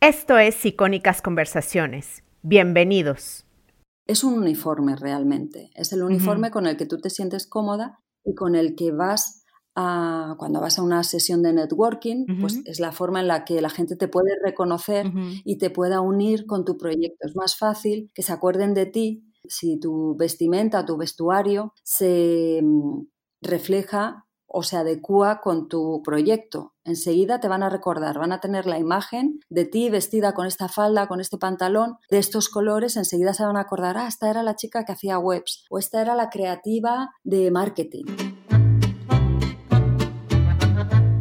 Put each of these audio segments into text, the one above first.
Esto es Icónicas Conversaciones. Bienvenidos. Es un uniforme realmente. Es el uniforme con el que tú te sientes cómoda y con el que vas a, cuando vas a una sesión de networking, pues es la forma en la que la gente te puede reconocer y te pueda unir con tu proyecto. Es más fácil que se acuerden de ti si tu vestimenta, tu vestuario se mm, refleja o se adecua con tu proyecto. Enseguida te van a recordar, van a tener la imagen de ti vestida con esta falda, con este pantalón, de estos colores, enseguida se van a acordar, ah, esta era la chica que hacía webs o esta era la creativa de marketing.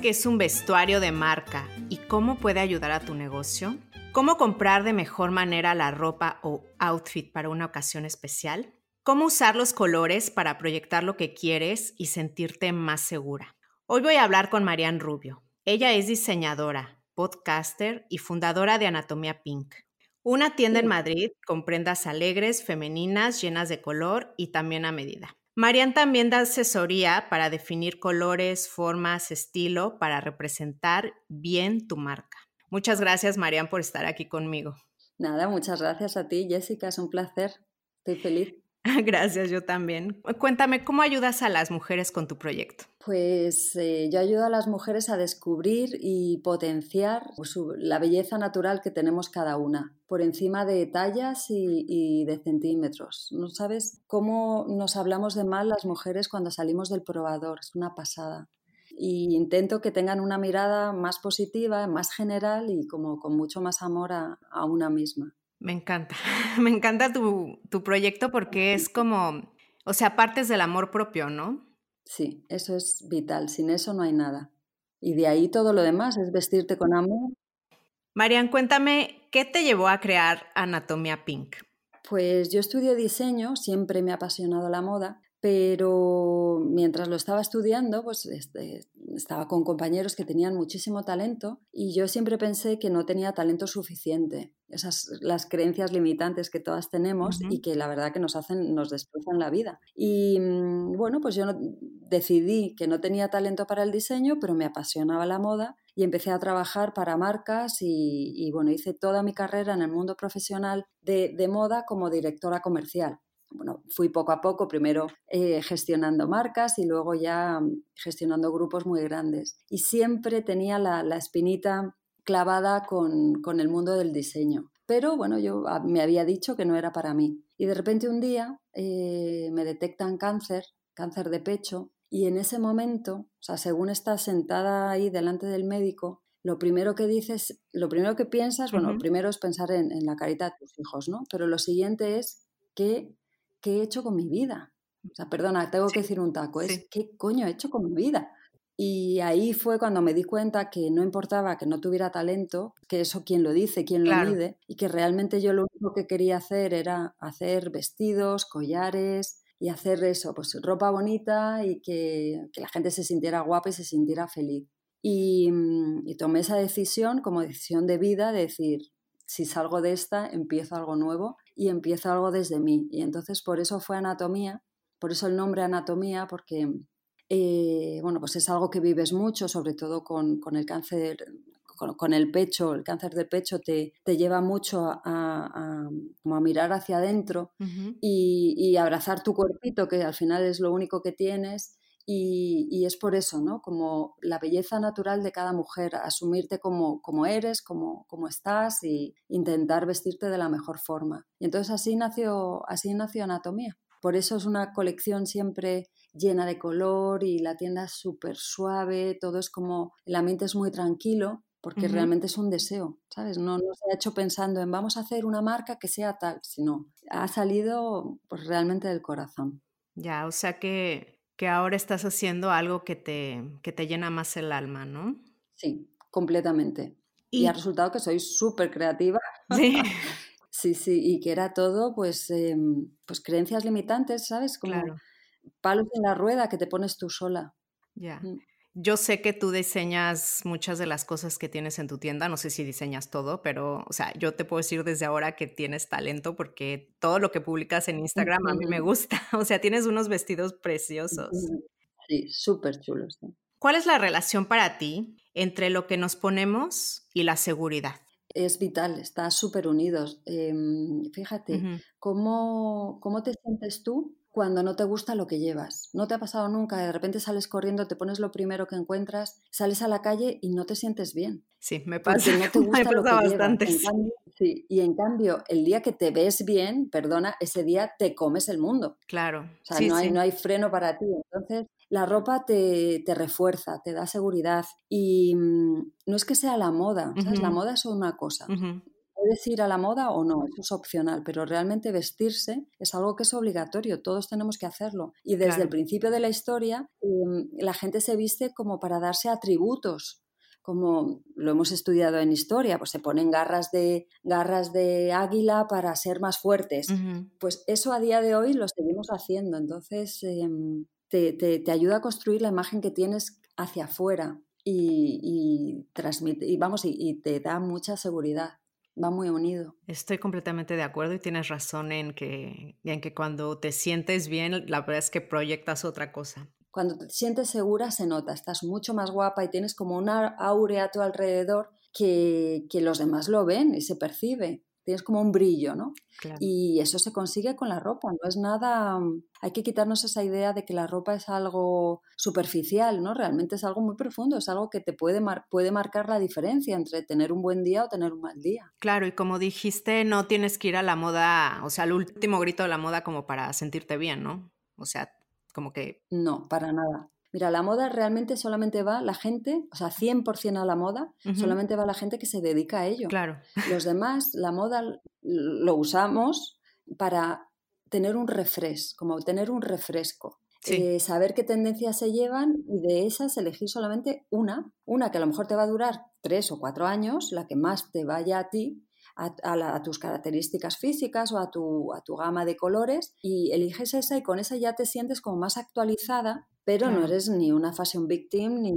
Qué es un vestuario de marca y cómo puede ayudar a tu negocio? ¿Cómo comprar de mejor manera la ropa o outfit para una ocasión especial? ¿Cómo usar los colores para proyectar lo que quieres y sentirte más segura? Hoy voy a hablar con Marian Rubio. Ella es diseñadora, podcaster y fundadora de Anatomía Pink, una tienda en Madrid con prendas alegres, femeninas, llenas de color y también a medida. Marian también da asesoría para definir colores, formas, estilo para representar bien tu marca. Muchas gracias, Marian, por estar aquí conmigo. Nada, muchas gracias a ti, Jessica. Es un placer. Estoy feliz. Gracias, yo también. Cuéntame, ¿cómo ayudas a las mujeres con tu proyecto? Pues eh, yo ayudo a las mujeres a descubrir y potenciar la belleza natural que tenemos cada una, por encima de tallas y, de centímetros. ¿No sabes cómo nos hablamos de mal las mujeres cuando salimos del probador? Es una pasada. Y intento que tengan una mirada más positiva, más general y como con mucho más amor a una misma. Me encanta, me encanta tu, proyecto porque es como, o sea, partes del amor propio, ¿no? Sí, eso es vital, sin eso no hay nada. Y de ahí todo lo demás es vestirte con amor. Marian, cuéntame, ¿qué te llevó a crear Anatomía Pink? Pues yo estudié diseño, siempre me ha apasionado la moda, pero mientras lo estaba estudiando, pues este, estaba con compañeros que tenían muchísimo talento y yo siempre pensé que no tenía talento suficiente. Esas las creencias limitantes que todas tenemos y que la verdad que nos hacen, nos destrozan la vida. Y mm, bueno, pues yo decidí que no tenía talento para el diseño, pero me apasionaba la moda y empecé a trabajar para marcas y, bueno, hice toda mi carrera en el mundo profesional de moda como directora comercial bueno, fui poco a poco, primero eh, gestionando marcas y luego ya mm, gestionando grupos muy grandes. Y siempre tenía la, espinita clavada con, el mundo del diseño. Pero bueno, yo ah, me había dicho que no era para mí. Y de repente un día eh, me detectan cáncer, cáncer de pecho, y en ese momento, o sea, según estás sentada ahí delante del médico, lo primero que dices, lo primero que piensas, bueno, primero es pensar en, en, la carita de tus hijos, ¿no? Pero lo siguiente es que ¿qué he hecho con mi vida? O sea, perdona, tengo que decir un taco, es ¿qué coño he hecho con mi vida? Y ahí fue cuando me di cuenta que no importaba que no tuviera talento, que eso quién lo dice, quién lo mide, y que realmente yo lo único que quería hacer era hacer vestidos, collares y hacer eso, pues ropa bonita y que, que la gente se sintiera guapa y se sintiera feliz. Y, mm, y tomé esa decisión como decisión de vida de decir, si salgo de esta, empiezo algo nuevo y empiezo algo desde mí. Y entonces por eso fue anatomía, por eso el nombre anatomía, porque eh, bueno, pues es algo que vives mucho, sobre todo con, el cáncer, con, el pecho, el cáncer de pecho te, lleva mucho a, a, mirar hacia adentro y, y, abrazar tu cuerpito, que al final es lo único que tienes, y, es por eso, ¿no? Como la belleza natural de cada mujer, asumirte como, como eres, como, como estás y intentar vestirte de la mejor forma. Y entonces así nació, así nació Anatomía. Por eso es una colección siempre llena de color y la tienda es súper suave, todo es como, el ambiente es muy tranquilo porque realmente es un deseo, ¿sabes? No, no se ha hecho pensando en vamos a hacer una marca que sea tal, sino ha salido pues realmente del corazón. Ya, o sea que que ahora estás haciendo algo que te, que te llena más el alma, ¿no? Sí, completamente. Y, ha resultado que soy súper creativa. Sí. sí, sí, y que era todo, pues, em, pues creencias limitantes, ¿sabes? Como palos en la rueda que te pones tú sola. Ya. Mm. Yo sé que tú diseñas muchas de las cosas que tienes en tu tienda, no sé si diseñas todo, pero, o sea, yo te puedo decir desde ahora que tienes talento porque todo lo que publicas en Instagram a mí me gusta, o sea, tienes unos vestidos preciosos. Sí, súper chulos. ¿Cuál es la relación para ti entre lo que nos ponemos y la seguridad? Es vital, está súper unidos. Em, fíjate, ¿cómo, ¿cómo te sientes tú cuando no te gusta lo que llevas. No te ha pasado nunca, de repente sales corriendo, te pones lo primero que encuentras, sales a la calle y no te sientes bien. Sí, me pasa. no te gusta lo que bastante. sí, y en cambio, el día que te ves bien, perdona, ese día te comes el mundo. Claro. O sea, no, hay, no hay freno para ti. Entonces, la ropa te, te refuerza, te da seguridad. Y mm, no es que sea la moda, La moda es una cosa. Puedes ir a la moda o no, eso es opcional, pero realmente vestirse es algo que es obligatorio, todos tenemos que hacerlo. Y desde el principio de la historia, em, la gente se viste como para darse atributos, como lo hemos estudiado en historia, pues se ponen garras de, garras de águila para ser más fuertes. Pues eso a día de hoy lo seguimos haciendo, entonces em, te, ayuda a construir la imagen que tienes hacia afuera y, transmite, y vamos, y te da mucha seguridad va muy unido. Estoy completamente de acuerdo y tienes razón en que, en que cuando te sientes bien, la verdad es que proyectas otra cosa. Cuando te sientes segura se nota, estás mucho más guapa y tienes como una aurea a tu alrededor que, que los demás lo ven y se percibe tienes como un brillo, ¿no? Y eso se consigue con la ropa, no es nada, mm, hay que quitarnos esa idea de que la ropa es algo superficial, ¿no? Realmente es algo muy profundo, es algo que te puede, puede marcar la diferencia entre tener un buen día o tener un mal día. Claro, y como dijiste, no tienes que ir a la moda, o sea, al último grito de la moda como para sentirte bien, ¿no? O sea, como que... No, para nada. Mira, la moda realmente solamente va la gente, o sea, 100% a la moda, solamente va la gente que se dedica a ello. Claro. Los demás, la moda lo usamos para tener un refresco, como tener un refresco. Eh, saber qué tendencias se llevan y de esas elegir solamente una, una que a lo mejor te va a durar tres o cuatro años, la que más te vaya a ti, a, tus características físicas o a tu, a tu gama de colores y eliges esa y con esa ya te sientes como más actualizada pero no eres ni una fashion victim ni,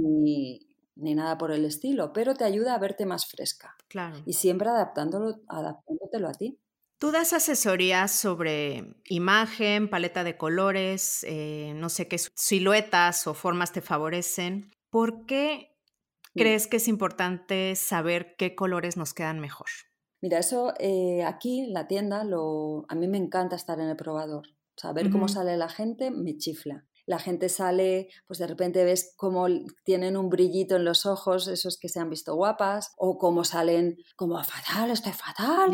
ni nada por el estilo, pero te ayuda a verte más fresca. Claro. Y siempre adaptándolo, adaptándotelo a ti. Tú das asesorías sobre imagen, paleta de colores, eh, no sé qué siluetas o formas te favorecen. ¿Por qué crees que es importante saber qué colores nos quedan mejor? Mira, eso eh, aquí en la tienda lo, a mí me encanta estar en el probador. Saber cómo sale la gente me chifla la gente sale, pues de repente ves cómo tienen un brillito en los ojos, esos que se han visto guapas, o cómo salen como fatal, estoy fatal.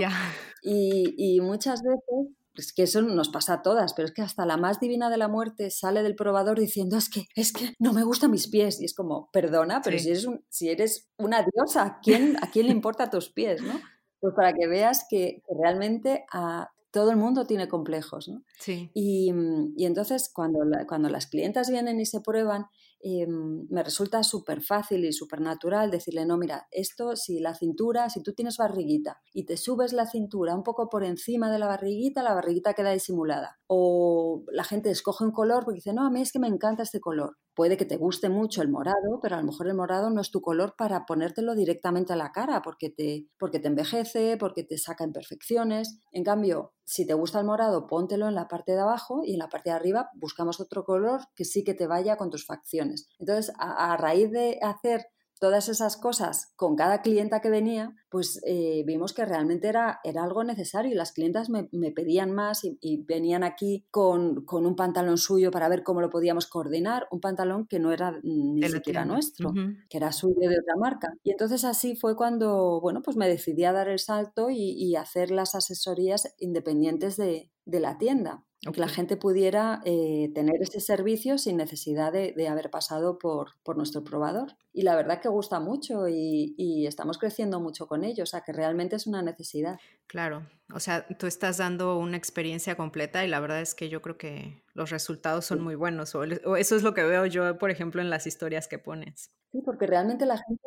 Y, muchas veces es que eso nos pasa a todas, pero es que hasta la más divina de la muerte sale del probador diciendo es que es que no me gustan mis pies y es como, perdona, pero si eres un, si eres una diosa, ¿a quién, ¿a quién le importa tus pies, no? Pues para que veas que, realmente a, todo el mundo tiene complejos, ¿no? Sí. Y, mm, entonces cuando, cuando las clientas vienen y se prueban, Em, me resulta súper fácil y súper natural decirle, no, mira, esto si la cintura, si tú tienes barriguita y te subes la cintura un poco por encima de la barriguita, la barriguita queda disimulada. O la gente escoge un color porque dice, no, a mí es que me encanta este color. Puede que te guste mucho el morado, pero a lo mejor el morado no es tu color para ponértelo directamente a la cara porque te, porque te envejece, porque te saca imperfecciones. En cambio, si te gusta el morado, póntelo en la parte de abajo y en la parte de arriba buscamos otro color que sí que te vaya con tus facciones. Entonces, a, raíz de hacer todas esas cosas con cada clienta que venía, pues eh, vimos que realmente era, era algo necesario y las clientas me, pedían más y, venían aquí con, un pantalón suyo para ver cómo lo podíamos coordinar, un pantalón que no era ni siquiera nuestro, que era suyo de otra marca. Y entonces así fue cuando, bueno, pues me decidí a dar el salto y, hacer las asesorías independientes de, de la tienda. Que la gente pudiera eh, tener ese servicio sin necesidad de, haber pasado por, por, nuestro probador. Y la verdad que gusta mucho y, y, estamos creciendo mucho con ello, o sea que realmente es una necesidad. Claro, o sea, tú estás dando una experiencia completa y la verdad es que yo creo que los resultados son muy buenos, o, eso es lo que veo yo, por ejemplo, en las historias que pones. Sí, porque realmente la gente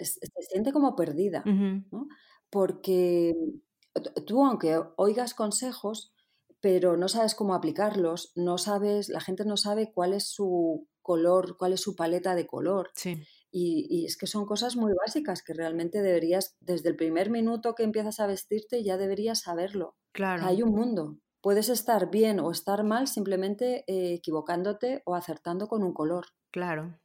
se siente como perdida, ¿no? Porque tú, aunque oigas consejos, pero no sabes cómo aplicarlos, no sabes, la gente no sabe cuál es su color, cuál es su paleta de color. Sí. Y, es que son cosas muy básicas que realmente deberías, desde el primer minuto que empiezas a vestirte, ya deberías saberlo. Claro. Hay un mundo. Puedes estar bien o estar mal simplemente eh, equivocándote o acertando con un color. Claro.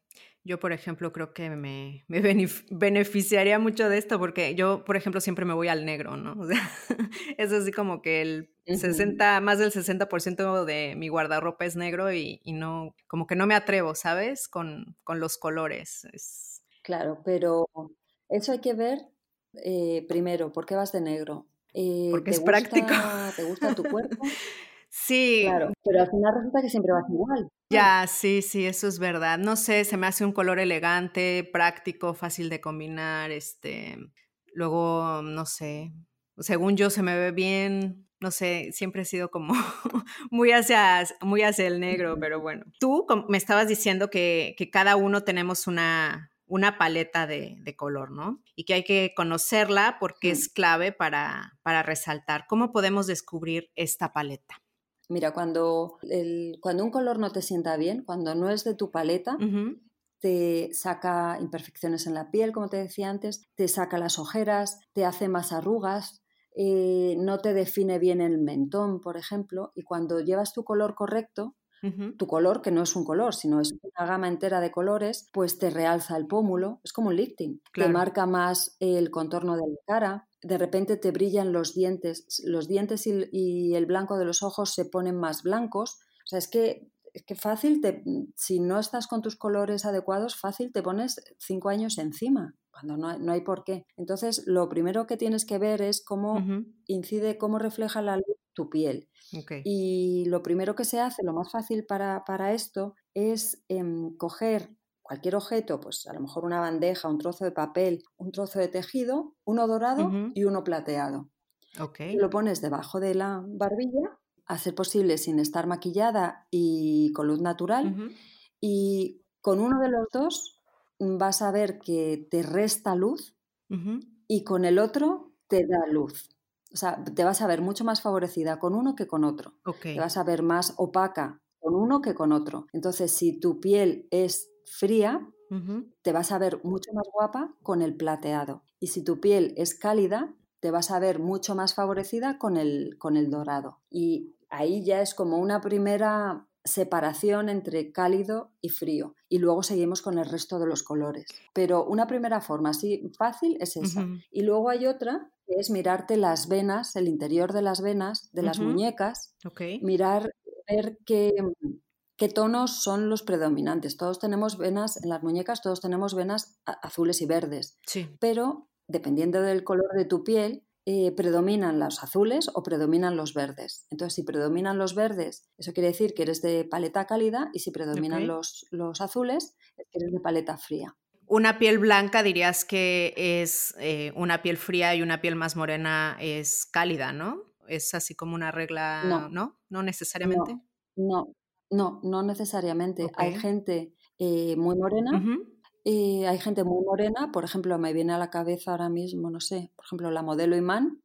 Yo, por ejemplo, creo que me, me beneficiaría mucho de esto porque yo, por ejemplo, siempre me voy al negro, ¿no? O sea, es así como que el 60, más del 60% de mi guardarropa es negro y, y, no, como que no me atrevo, ¿sabes? Con, con los colores. Es... Claro, pero eso hay que ver eh, primero, ¿por qué vas de negro? Eh, porque es práctico. ¿Te gusta tu cuerpo? Sí. Claro, pero al final resulta que siempre vas igual. Ya, sí, sí, eso es verdad. No sé, se me hace un color elegante, práctico, fácil de combinar, este, luego, no sé, según yo se me ve bien, no sé, siempre he sido como muy hacia, muy hacia el negro, pero bueno. Tú me estabas diciendo que, que cada uno tenemos una, una paleta de, de, color, ¿no? Y que hay que conocerla porque es clave para, para resaltar. ¿Cómo podemos descubrir esta paleta? Mira, cuando, el, cuando un color no te sienta bien, cuando no es de tu paleta, te saca imperfecciones en la piel, como te decía antes, te saca las ojeras, te hace más arrugas, eh, no te define bien el mentón, por ejemplo, y cuando llevas tu color correcto, tu color, que no es un color, sino es una gama entera de colores, pues te realza el pómulo, es como un lifting, te marca más el contorno de la cara, de repente te brillan los dientes, los dientes y, el blanco de los ojos se ponen más blancos. O sea, es que, es que fácil, te, si no estás con tus colores adecuados, fácil te pones cinco años encima, cuando no hay, no hay por qué. Entonces, lo primero que tienes que ver es cómo incide, cómo refleja la luz tu piel. Y lo primero que se hace, lo más fácil para, para esto, es em, coger cualquier objeto, pues a lo mejor una bandeja, un trozo de papel, un trozo de tejido, uno dorado y uno plateado. Lo pones debajo de la barbilla, a ser posible sin estar maquillada y con luz natural. Y con uno de los dos vas a ver que te resta luz y con el otro te da luz. O sea, te vas a ver mucho más favorecida con uno que con otro. Te vas a ver más opaca con uno que con otro. Entonces, si tu piel es fría, te vas a ver mucho más guapa con el plateado. Y si tu piel es cálida, te vas a ver mucho más favorecida con el, con el dorado. Y ahí ya es como una primera separación entre cálido y frío. Y luego seguimos con el resto de los colores. Pero una primera forma así fácil es esa. Y luego hay otra que es mirarte las venas, el interior de las venas de las muñecas. Mirar, ver qué, qué tonos son los predominantes. Todos tenemos venas en las muñecas, todos tenemos venas azules y verdes. Pero dependiendo del color de tu piel, eh, predominan los azules o predominan los verdes. Entonces, si predominan los verdes, eso quiere decir que eres de paleta cálida y si predominan los, los, azules, es que eres de paleta fría. Una piel blanca dirías que es eh, una piel fría y una piel más morena es cálida, ¿no? Es así como una regla, ¿no? ¿No, ¿No necesariamente? no, no, no necesariamente. Hay gente eh, muy morena, y eh, hay gente muy morena, por ejemplo, me viene a la cabeza ahora mismo, no sé, por ejemplo, la modelo Imán,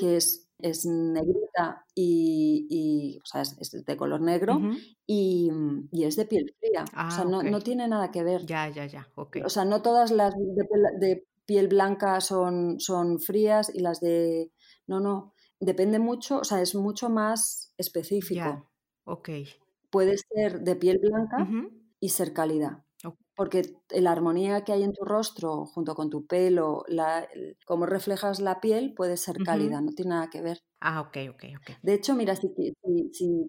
que es, es negrita y, o sea, es, de color negro y, es de piel fría. o sea, ah, no, tiene nada que ver. Ya, ya, ya. O sea, no todas las de, piel blanca son, son frías y las de... No, no, depende mucho, o sea, es mucho más específico. Ya, ok puede ser de piel blanca y ser cálida. Porque la armonía que hay en tu rostro junto con tu pelo, la, cómo reflejas la piel, puede ser cálida, no tiene nada que ver. Ah, ok, ok, ok. De hecho, mira, si,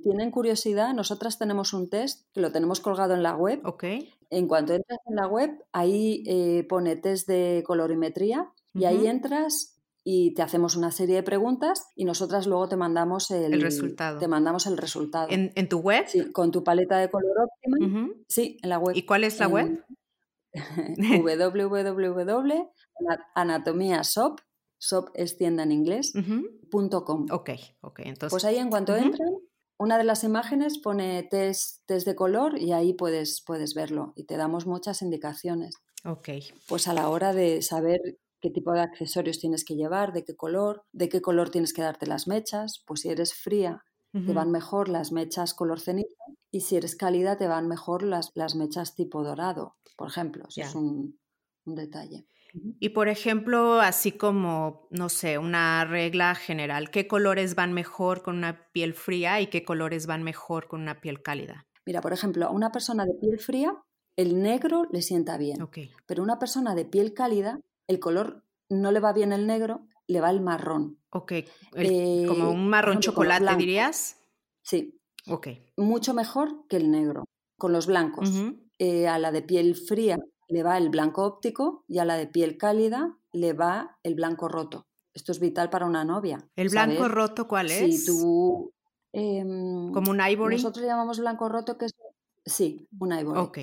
tienen curiosidad, nosotras tenemos un test que lo tenemos colgado en la web. Ok. En cuanto entras en la web, ahí eh, pone test de colorimetría y ahí entras y te hacemos una serie de preguntas y nosotras luego te mandamos el, resultado. Te mandamos el resultado. ¿En, tu web? Sí, con tu paleta de color óptima. Sí, en la web. ¿Y cuál es la web? www.anatomiashop, shop es tienda en inglés, .com. Ok, ok. Entonces, pues ahí en cuanto entran, una de las imágenes pone test, test de color y ahí puedes, puedes verlo y te damos muchas indicaciones. Ok. Pues a la hora de saber qué tipo de accesorios tienes que llevar, de qué color, de qué color tienes que darte las mechas, pues si eres fría te van mejor las mechas color ceniza y si eres cálida te van mejor las, las mechas tipo dorado, por ejemplo. Eso es un, un detalle. Y por ejemplo, así como, no sé, una regla general, ¿qué colores van mejor con una piel fría y qué colores van mejor con una piel cálida? Mira, por ejemplo, a una persona de piel fría, el negro le sienta bien. Okay. Pero una persona de piel cálida, el color no le va bien el negro, le va el marrón. Ok, eh, como un marrón chocolate, dirías. Sí. Ok. Mucho mejor que el negro, con los blancos. Eh, a la de piel fría le va el blanco óptico y a la de piel cálida le va el blanco roto. Esto es vital para una novia. ¿El blanco roto cuál es? Si tú... Em, ¿Como un ivory? Nosotros llamamos blanco roto que es... Sí, un ivory. Ok.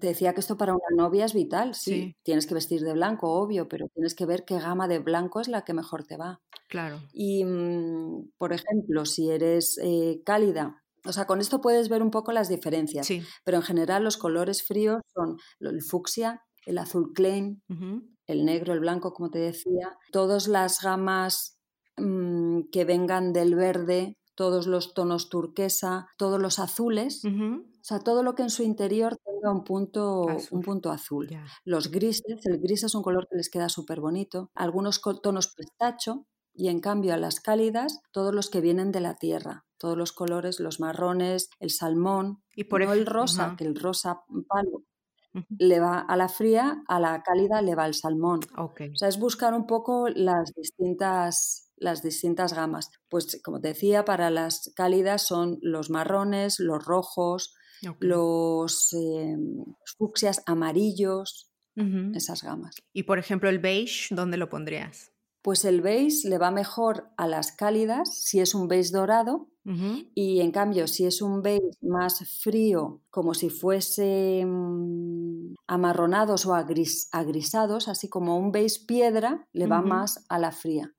Te decía que esto para una novia es vital, sí. Tienes que vestir de blanco, obvio, pero tienes que ver qué gama de blanco es la que mejor te va. Claro. Y, mm, por ejemplo, si eres eh, cálida, o sea, con esto puedes ver un poco las diferencias, sí. pero en general los colores fríos son el fucsia, el azul klein, el negro, el blanco, como te decía, todas las gamas mm, que vengan del verde, todos los tonos turquesa, todos los azules, o sea, todo lo que en su interior un punto azul. Un punto azul. Los grises, el gris es un color que les queda súper bonito, algunos tonos pistacho y en cambio a las cálidas todos los que vienen de la tierra, todos los colores, los marrones, el salmón, y por no el rosa, que el rosa palo le va a la fría, a la cálida le va el salmón. O sea, es buscar un poco las distintas las distintas gamas. Pues como te decía, para las cálidas son los marrones, los rojos, los eh, fucsias amarillos, esas gamas. Y por ejemplo, el beige, ¿dónde lo pondrías? Pues el beige le va mejor a las cálidas si es un beige dorado y en cambio si es un beige más frío, como si fuese mm, amarronados o agrisados, así como un beige piedra, le va más a la fría.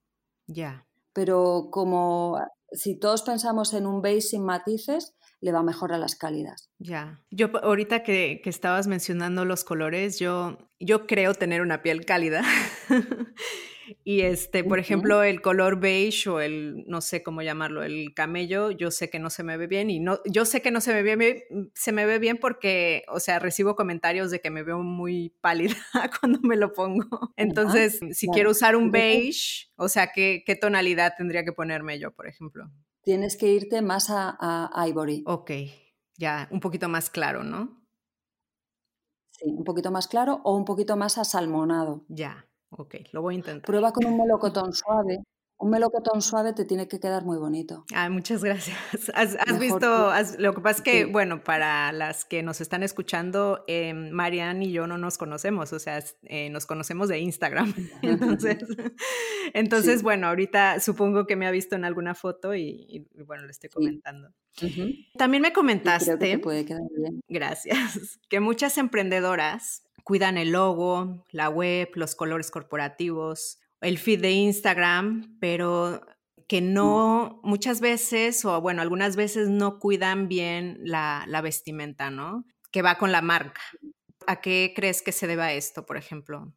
Ya. Pero como si todos pensamos en un beige sin matices, le va mejor a las cálidas. Ya. Yo ahorita que, que, estabas mencionando los colores, yo, yo creo tener una piel cálida. y este, por ejemplo, el color beige o el, no sé cómo llamarlo, el camello, yo sé que no se me ve bien y no, yo sé que no se me ve bien, se me ve bien porque, o sea, recibo comentarios de que me veo muy pálida cuando me lo pongo. Entonces, si quiero usar un beige, o sea, ¿qué, ¿qué tonalidad tendría que ponerme yo, por ejemplo? Tienes que irte más a, Ivory. Ok, ya, un poquito más claro, ¿no? Sí, un poquito más claro o un poquito más asalmonado. Ya, ok, lo voy a intentar. Prueba con un melocotón suave un melocotón suave te tiene que quedar muy bonito. Ah, muchas gracias. Has, visto, lo que pasa es que, bueno, para las que nos están escuchando, eh, Marianne y yo no nos conocemos, o sea, eh, nos conocemos de Instagram. entonces, entonces bueno, ahorita supongo que me ha visto en alguna foto y, bueno, le estoy comentando. También me comentaste, que puede quedar bien. gracias, que muchas emprendedoras cuidan el logo, la web, los colores corporativos, el feed de Instagram, pero que no, muchas veces, o bueno, algunas veces no cuidan bien la, vestimenta, ¿no? Que va con la marca. ¿A qué crees que se deba esto, por ejemplo?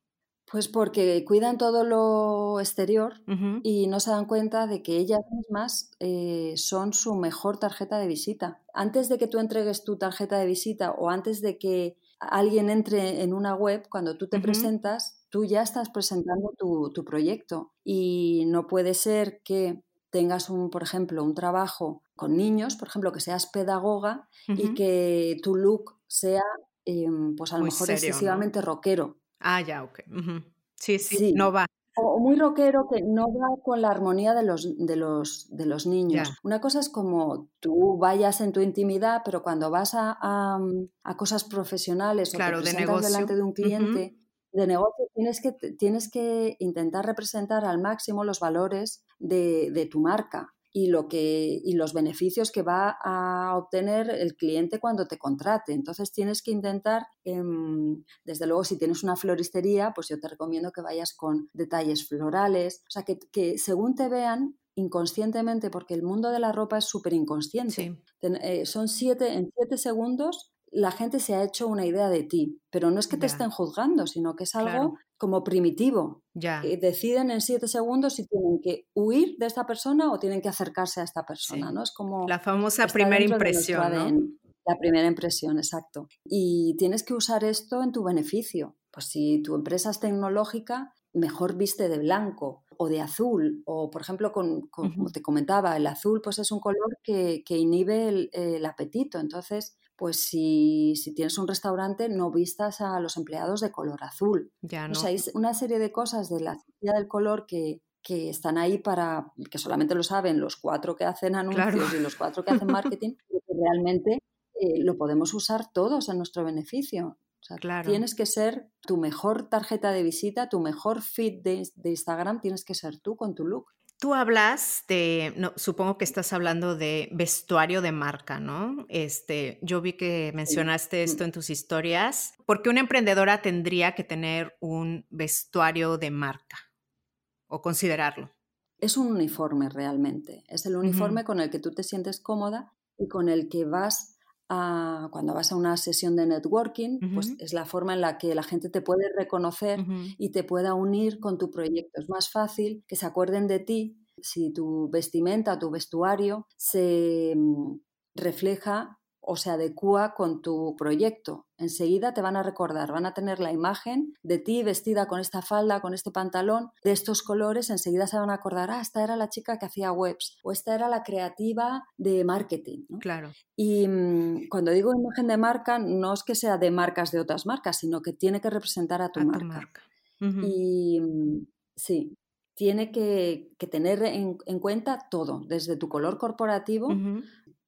Pues porque cuidan todo lo exterior y no se dan cuenta de que ellas mismas eh, son su mejor tarjeta de visita. Antes de que tú entregues tu tarjeta de visita o antes de que alguien entre en una web, cuando tú te presentas, tú ya estás presentando tu, proyecto y no puede ser que tengas un, por ejemplo, un trabajo con niños, por ejemplo, que seas pedagoga y que tu look sea, em, pues a lo mejor excesivamente rockero. Ah, ya, ok. sí, sí, no va. O muy rockero que no va con la armonía de los, de los, de los niños. Una cosa es como tú vayas en tu intimidad, pero cuando vas a, a, cosas profesionales claro, o te de negocio. delante de un cliente, de negocio tienes que, tienes que intentar representar al máximo los valores de, de tu marca y, lo que, y los beneficios que va a obtener el cliente cuando te contrate. Entonces tienes que intentar, em, desde luego si tienes una floristería, pues yo te recomiendo que vayas con detalles florales, o sea, que, que según te vean inconscientemente, porque el mundo de la ropa es súper inconsciente. Eh, son siete, en siete segundos la gente se ha hecho una idea de ti, pero no es que te estén juzgando, sino que es algo como primitivo. Ya. deciden en siete segundos si tienen que huir de esta persona o tienen que acercarse a esta persona, ¿no? Es como... La famosa primera impresión, La primera impresión, exacto. Y tienes que usar esto en tu beneficio. Pues si tu empresa es tecnológica, mejor viste de blanco o de azul, o por ejemplo, con, como te comentaba, el azul pues es un color que, inhibe el, apetito. Entonces, pues si, tienes un restaurante, no vistas a los empleados de color azul. Ya, O sea, hay una serie de cosas de la ciencia del color que, están ahí para, que solamente lo saben los cuatro que hacen anuncios y los cuatro que hacen marketing, que realmente eh, lo podemos usar todos en nuestro beneficio. claro. tienes que ser tu mejor tarjeta de visita, tu mejor feed de, de Instagram, tienes que ser tú con tu look. Tú hablas de, no, supongo que estás hablando de vestuario de marca, ¿no? Este, yo vi que mencionaste esto en tus historias. ¿Por qué una emprendedora tendría que tener un vestuario de marca o considerarlo? Es un uniforme realmente. Es el uniforme con el que tú te sientes cómoda y con el que vas a, cuando vas a una sesión de networking, pues es la forma en la que la gente te puede reconocer y te pueda unir con tu proyecto. Es más fácil que se acuerden de ti si tu vestimenta, tu vestuario se mm, refleja o se adecua con tu proyecto. Enseguida te van a recordar, van a tener la imagen de ti vestida con esta falda, con este pantalón, de estos colores, enseguida se van a acordar, ah, esta era la chica que hacía webs o esta era la creativa de marketing. Claro. Y mm, cuando digo imagen de marca, no es que sea de marcas de otras marcas, sino que tiene que representar a tu marca. Y mm, sí, tiene que, tener en, cuenta todo, desde tu color corporativo,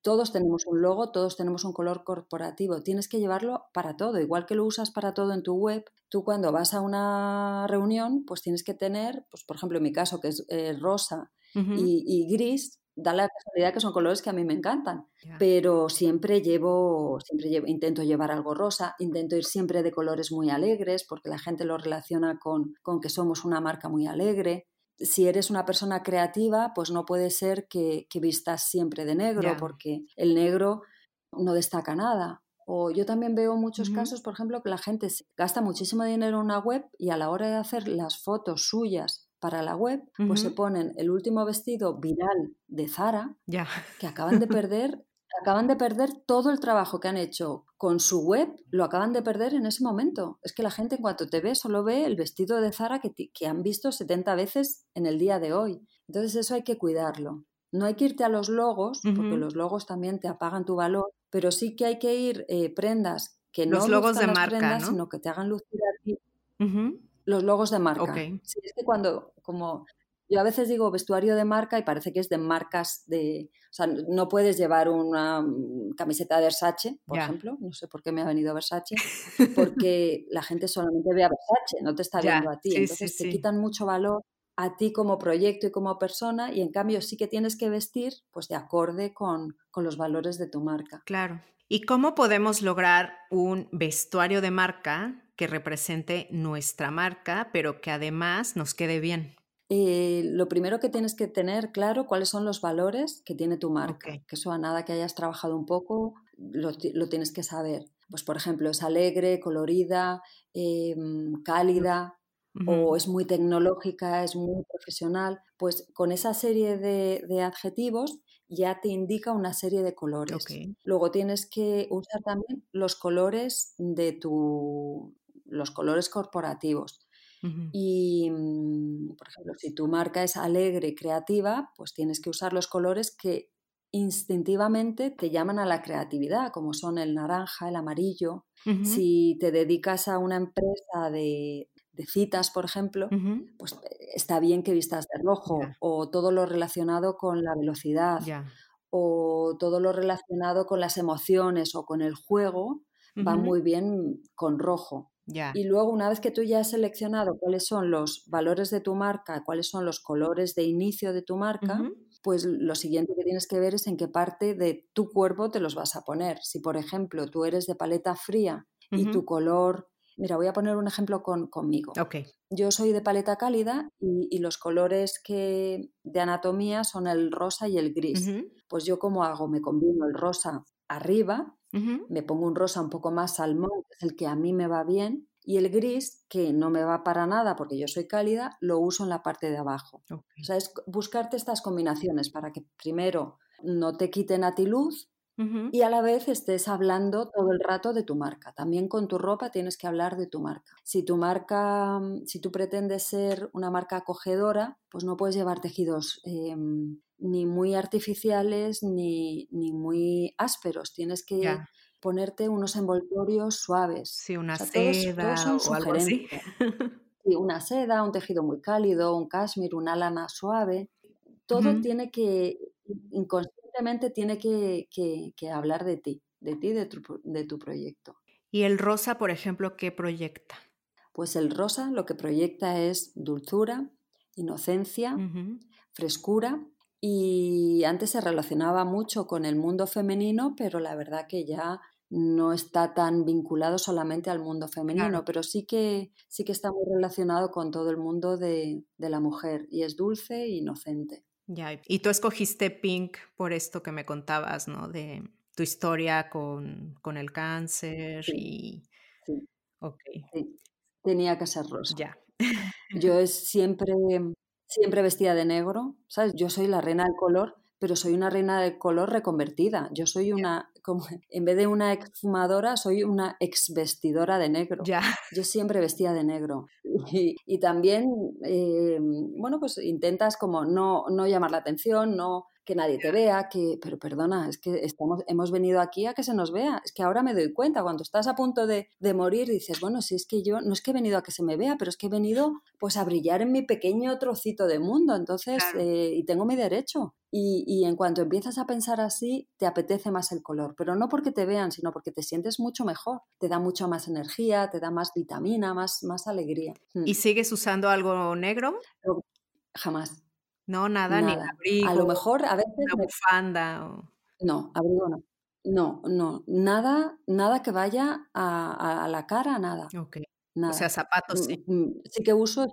todos tenemos un logo, todos tenemos un color corporativo. Tienes que llevarlo para todo. Igual que lo usas para todo en tu web, tú cuando vas a una reunión, pues tienes que tener, pues por ejemplo en mi caso, que es eh, rosa y, gris, da la casualidad que son colores que a mí me encantan. Pero siempre llevo, siempre llevo, intento llevar algo rosa, intento ir siempre de colores muy alegres, porque la gente lo relaciona con, con que somos una marca muy alegre si eres una persona creativa, pues no puede ser que, vistas siempre de negro, porque el negro no destaca nada. O yo también veo muchos casos, por ejemplo, que la gente gasta muchísimo dinero en una web y a la hora de hacer las fotos suyas para la web, pues se ponen el último vestido viral de Zara, que acaban de perder acaban de perder todo el trabajo que han hecho con su web, lo acaban de perder en ese momento. Es que la gente en cuanto te ve solo ve el vestido de Zara que, que han visto 70 veces en el día de hoy. Entonces eso hay que cuidarlo. No hay que irte a los logos, porque los logos también te apagan tu valor, pero sí que hay que ir eh, prendas que no los logos de marca, prendas, sino que te hagan lucir a ti. Los logos de marca. Sí, es que cuando, como yo a veces digo vestuario de marca y parece que es de marcas de... O sea, no puedes llevar una mm, camiseta de Versace, por ejemplo. No sé por qué me ha venido Versace. Porque la gente solamente ve a Versace, no te está viendo a ti. Entonces te quitan mucho valor a ti como proyecto y como persona y en cambio sí que tienes que vestir pues de acorde con, con los valores de tu marca. Claro. ¿Y cómo podemos lograr un vestuario de marca que represente nuestra marca, pero que además nos quede bien? Eh, lo primero que tienes que tener claro cuáles son los valores que tiene tu marca. Que eso a nada que hayas trabajado un poco, lo, tienes que saber. Pues por ejemplo, es alegre, colorida, em, cálida, o es muy tecnológica, es muy profesional. Pues con esa serie de, adjetivos ya te indica una serie de colores. Luego tienes que usar también los colores de tu los colores corporativos. Y, mm, por ejemplo, si tu marca es alegre, creativa, pues tienes que usar los colores que instintivamente te llaman a la creatividad, como son el naranja, el amarillo. Si te dedicas a una empresa de, citas, por ejemplo, pues eh, está bien que vistas de rojo o todo lo relacionado con la velocidad o todo lo relacionado con las emociones o con el juego va muy bien con rojo. Y luego, una vez que tú ya has seleccionado cuáles son los valores de tu marca, cuáles son los colores de inicio de tu marca, pues lo siguiente que tienes que ver es en qué parte de tu cuerpo te los vas a poner. Si, por ejemplo, tú eres de paleta fría y tu color Mira, voy a poner un ejemplo con, conmigo. Okay. Yo soy de paleta cálida y, los colores que de anatomía son el rosa y el gris. Pues yo como hago, me combino el rosa arriba, me pongo un rosa un poco más salmón, que es el que a mí me va bien, y el gris, que no me va para nada porque yo soy cálida, lo uso en la parte de abajo. O sea, es buscarte estas combinaciones para que primero no te quiten a ti luz y a la vez estés hablando todo el rato de tu marca. También con tu ropa tienes que hablar de tu marca. Si tu marca, mm, si tú pretendes ser una marca acogedora, pues no puedes llevar tejidos em, ni muy artificiales ni, muy ásperos. Tienes que ponerte unos envoltorios suaves. Sí, una seda o algo así. una seda, un tejido muy cálido, un cashmere, una lana suave. Todo tiene que tiene que, hablar de ti, de ti, de tu, de tu proyecto. ¿Y el rosa, por ejemplo, qué proyecta? Pues el rosa lo que proyecta es dulzura, inocencia, frescura y antes se relacionaba mucho con el mundo femenino, pero la verdad que ya no está tan vinculado solamente al mundo femenino, pero sí que, sí que está muy relacionado con todo el mundo de, de la mujer y es dulce e inocente. Ya, y tú escogiste Pink por esto que me contabas, ¿no? De tu historia con, el cáncer y... Sí. Ok. Tenía que ser rosa. Ya. Yo es siempre, siempre vestida de negro, ¿sabes? Yo soy la reina del color, pero soy una reina del color reconvertida. Yo soy una, como, en vez de una exfumadora, soy una exvestidora de negro. Ya. Yo siempre vestía de negro. Y, también, eh, bueno, pues intentas como no, no llamar la atención, no que nadie te vea, que, pero perdona, es que estamos, hemos venido aquí a que se nos vea, es que ahora me doy cuenta, cuando estás a punto de, morir, dices, bueno, si es que yo, no es que he venido a que se me vea, pero es que he venido pues a brillar en mi pequeño trocito de mundo, entonces, eh, y tengo mi derecho. Y, y, en cuanto empiezas a pensar así, te apetece más el color, pero no porque te vean, sino porque te sientes mucho mejor, te da mucha más energía, te da más vitamina, más, más alegría. ¿Y mm. sigues usando algo negro? Jamás. No, nada, ni abrigo. A lo mejor a veces. Una bufanda. No, abrigo no. No, no, nada, nada que vaya a, la cara, nada. Ok. O sea, zapatos sí. Mm, mm, sí que uso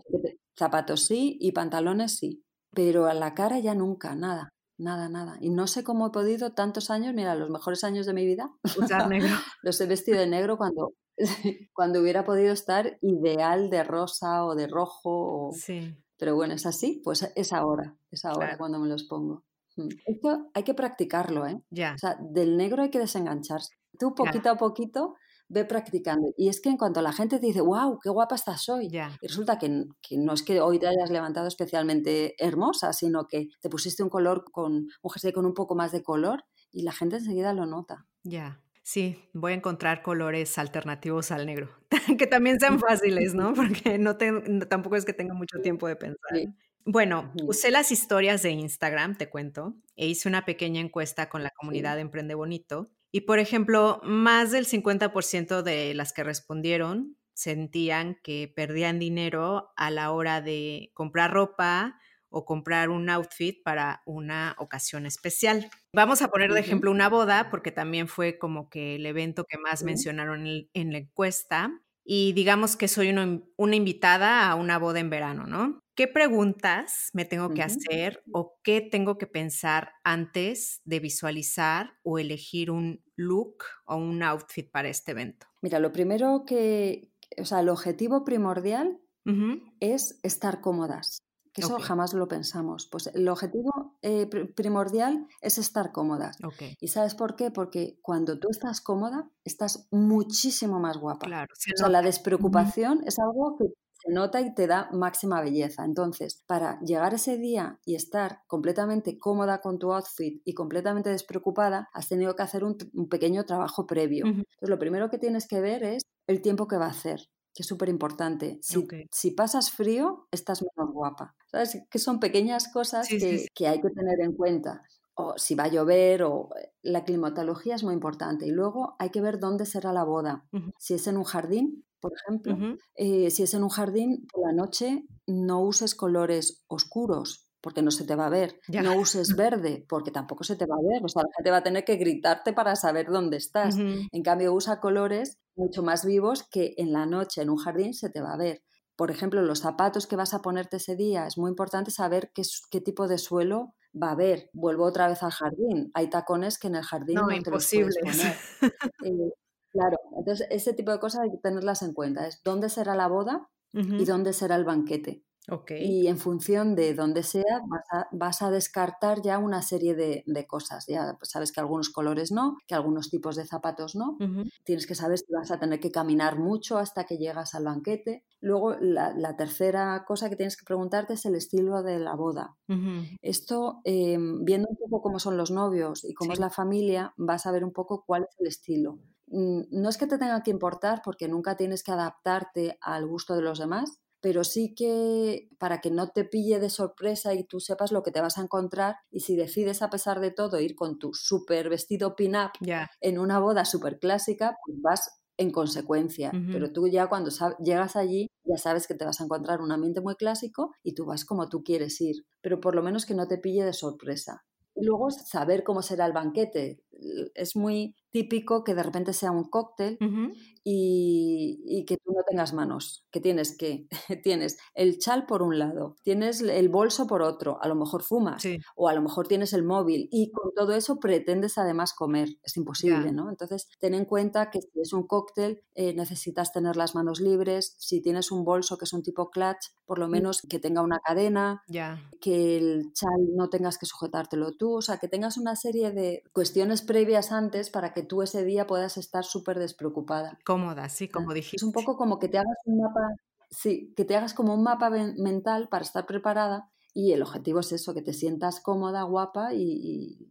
zapatos sí y pantalones sí, pero a la cara ya nunca, nada, nada, nada. Y no sé cómo he podido tantos años, mira, los mejores años de mi vida, usar negro. los he vestido de negro cuando, cuando hubiera podido estar ideal de rosa o de rojo. O, sí. Pero bueno, es así, pues es ahora, es ahora cuando me los pongo. Mm. Esto hay que practicarlo, ¿eh? Ya. O sea, del negro hay que desengancharse. Tú poquito a poquito ve practicando. Y es que en cuanto la gente te dice, wow, qué guapa estás hoy, y resulta que, que, no es que hoy te hayas levantado especialmente hermosa, sino que te pusiste un color con un jersey con un poco más de color y la gente enseguida lo nota. Ya. Sí, voy a encontrar colores alternativos al negro, que también sean fáciles, ¿no? Porque no, tampoco es que tenga mucho tiempo de pensar. Bueno, usé las historias de Instagram, te cuento, e hice una pequeña encuesta con la comunidad de Emprende Bonito. Y, por ejemplo, más del 50% de las que respondieron sentían que perdían dinero a la hora de comprar ropa, o comprar un outfit para una ocasión especial. Vamos a poner de ejemplo una boda, porque también fue como que el evento que más mencionaron en, la encuesta. Y digamos que soy una, invitada a una boda en verano, ¿no? ¿Qué preguntas me tengo que hacer o qué tengo que pensar antes de visualizar o elegir un look o un outfit para este evento? Mira, lo primero que, o sea, el objetivo primordial es estar cómodas que eso jamás lo pensamos. Pues el objetivo eh, primordial es estar cómoda. ¿Y sabes por qué? Porque cuando tú estás cómoda, estás muchísimo más guapa. Claro, o sea, la despreocupación es algo que se nota y te da máxima belleza. Entonces, para llegar ese día y estar completamente cómoda con tu outfit y completamente despreocupada, has tenido que hacer un, pequeño trabajo previo. Entonces, lo primero que tienes que ver es el tiempo que va a hacer que es súper importante. Si, pasas frío, estás menos guapa. ¿Sabes? Que son pequeñas cosas que, hay que tener en cuenta. O si va a llover, o eh, la climatología es muy importante. Y luego hay que ver dónde será la boda. Si es en un jardín, por ejemplo. Eh, si es en un jardín, por la noche no uses colores oscuros porque no se te va a ver. No uses verde, porque tampoco se te va a ver. O sea, la gente va a tener que gritarte para saber dónde estás. En cambio, usa colores mucho más vivos que en la noche en un jardín se te va a ver. Por ejemplo, los zapatos que vas a ponerte ese día, es muy importante saber qué, qué tipo de suelo va a haber. Vuelvo otra vez al jardín. Hay tacones que en el jardín no, te los puedes poner. Eh, claro, entonces ese tipo de cosas hay que tenerlas en cuenta. Es dónde será la boda y dónde será el banquete. Y en función de dónde sea, vas a, descartar ya una serie de, cosas. Ya sabes que algunos colores no, que algunos tipos de zapatos no. Tienes que saber si vas a tener que caminar mucho hasta que llegas al banquete. Luego, la, tercera cosa que tienes que preguntarte es el estilo de la boda. Esto, em, viendo un poco cómo son los novios y cómo es la familia, vas a ver un poco cuál es el estilo mm, no es que te tenga que importar porque nunca tienes que adaptarte al gusto de los demás, pero sí que para que no te pille de sorpresa y tú sepas lo que te vas a encontrar y si decides a pesar de todo ir con tu súper vestido pin-up en una boda súper clásica, pues vas en consecuencia. Pero tú ya cuando llegas allí ya sabes que te vas a encontrar un ambiente muy clásico y tú vas como tú quieres ir, pero por lo menos que no te pille de sorpresa. Y luego saber cómo será el banquete. Es muy típico que de repente sea un cóctel y, que tú no tengas manos, que tienes que tienes el chal por un lado, tienes el bolso por otro, a lo mejor fumas o a lo mejor tienes el móvil y con todo eso pretendes además comer, es imposible, ¿no? Entonces ten en cuenta que si es un cóctel eh, necesitas tener las manos libres, si tienes un bolso que es un tipo clutch, por lo mm. menos que tenga una cadena, que el chal no tengas que sujetártelo tú, o sea, que tengas una serie de cuestiones previas antes para que tú ese día puedas estar súper despreocupada cómoda, sí, como dijiste. Es un poco como que te hagas un mapa, sí, que te hagas como un mapa mental para estar preparada y el objetivo es eso, que te sientas cómoda, guapa y,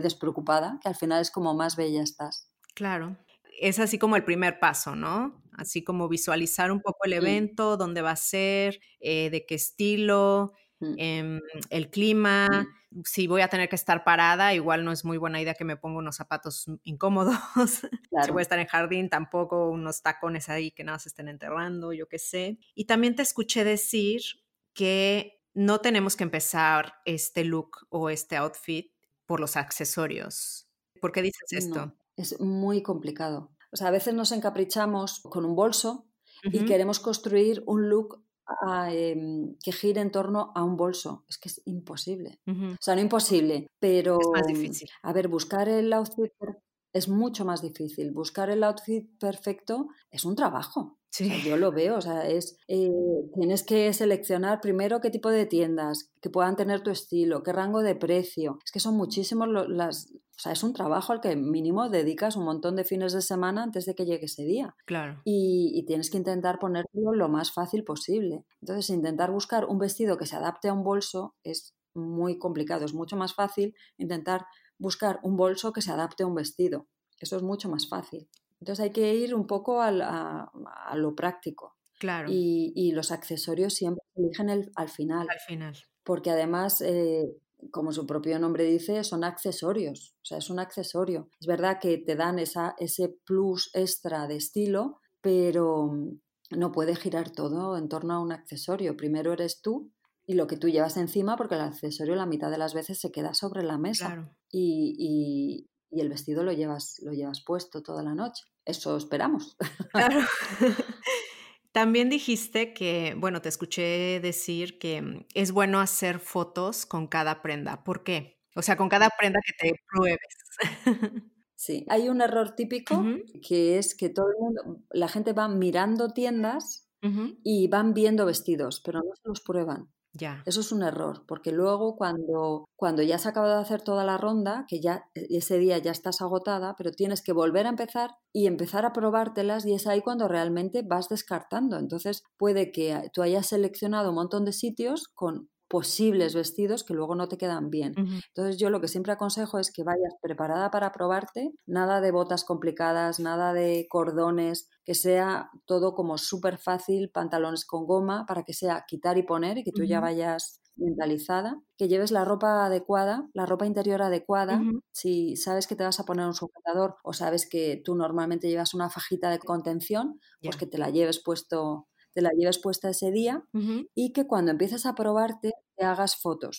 despreocupada, que al final es como más bella estás. Claro, es así como el primer paso, ¿no? Así como visualizar un poco el evento, dónde va a ser, eh, de qué estilo, Em, el clima, si voy a tener que estar parada, igual no es muy buena idea que me ponga unos zapatos incómodos. si voy a estar en jardín, tampoco unos tacones ahí que nada se estén enterrando, yo qué sé. Y también te escuché decir que no tenemos que empezar este look o este outfit por los accesorios. ¿Por qué dices esto? es muy complicado. O sea, a veces nos encaprichamos con un bolso y queremos construir un look Em, que gire en torno a un bolso. Es que es imposible. O sea, no imposible, pero... Es más difícil. A ver, buscar el outfit es mucho más difícil. Buscar el outfit perfecto es un trabajo. Yo lo veo, o sea, es, eh, tienes que seleccionar primero qué tipo de tiendas que puedan tener tu estilo, qué rango de precio. Es que son muchísimos las, o sea, es un trabajo al que mínimo dedicas un montón de fines de semana antes de que llegue ese día. Claro. Y, tienes que intentar ponerlo lo más fácil posible. Entonces, intentar buscar un vestido que se adapte a un bolso es muy complicado. Es mucho más fácil intentar buscar un bolso que se adapte a un vestido. Eso es mucho más fácil. Entonces hay que ir un poco a, lo práctico. Claro. Y, los accesorios siempre se eligen al final. Al final. Porque además eh, como su propio nombre dice, son accesorios, o sea, es un accesorio. Es verdad que te dan esa, ese plus extra de estilo, pero no puede girar todo en torno a un accesorio. Primero eres tú y lo que tú llevas encima, porque el accesorio la mitad de las veces se queda sobre la mesa y, y, el vestido lo llevas, lo llevas puesto toda la noche. Eso esperamos. Claro. También dijiste que, bueno, te escuché decir que mm, es bueno hacer fotos con cada prenda. ¿Por qué? O sea, con cada prenda que te pruebes. Sí, hay un error típico que es que todo el mundo, la gente va mirando tiendas y van viendo vestidos, pero no se los prueban. Eso es un error, porque luego cuando, cuando ya has acabado de hacer toda la ronda, que ya e, ese día ya estás agotada, pero tienes que volver a empezar y empezar a probártelas y es ahí cuando realmente vas descartando. Entonces puede que tú hayas seleccionado un montón de sitios con posibles vestidos que luego no te quedan bien. Entonces yo lo que siempre aconsejo es que vayas preparada para probarte, nada de botas complicadas, nada de cordones, que sea todo como súper fácil, pantalones con goma, para que sea quitar y poner y que tú ya vayas mentalizada, que lleves la ropa adecuada, la ropa interior adecuada. Si sabes que te vas a poner un sujetador o sabes que tú normalmente llevas una fajita de contención, pues que te la lleves puesto te la lleves puesta ese día y que cuando empieces a probarte te hagas fotos.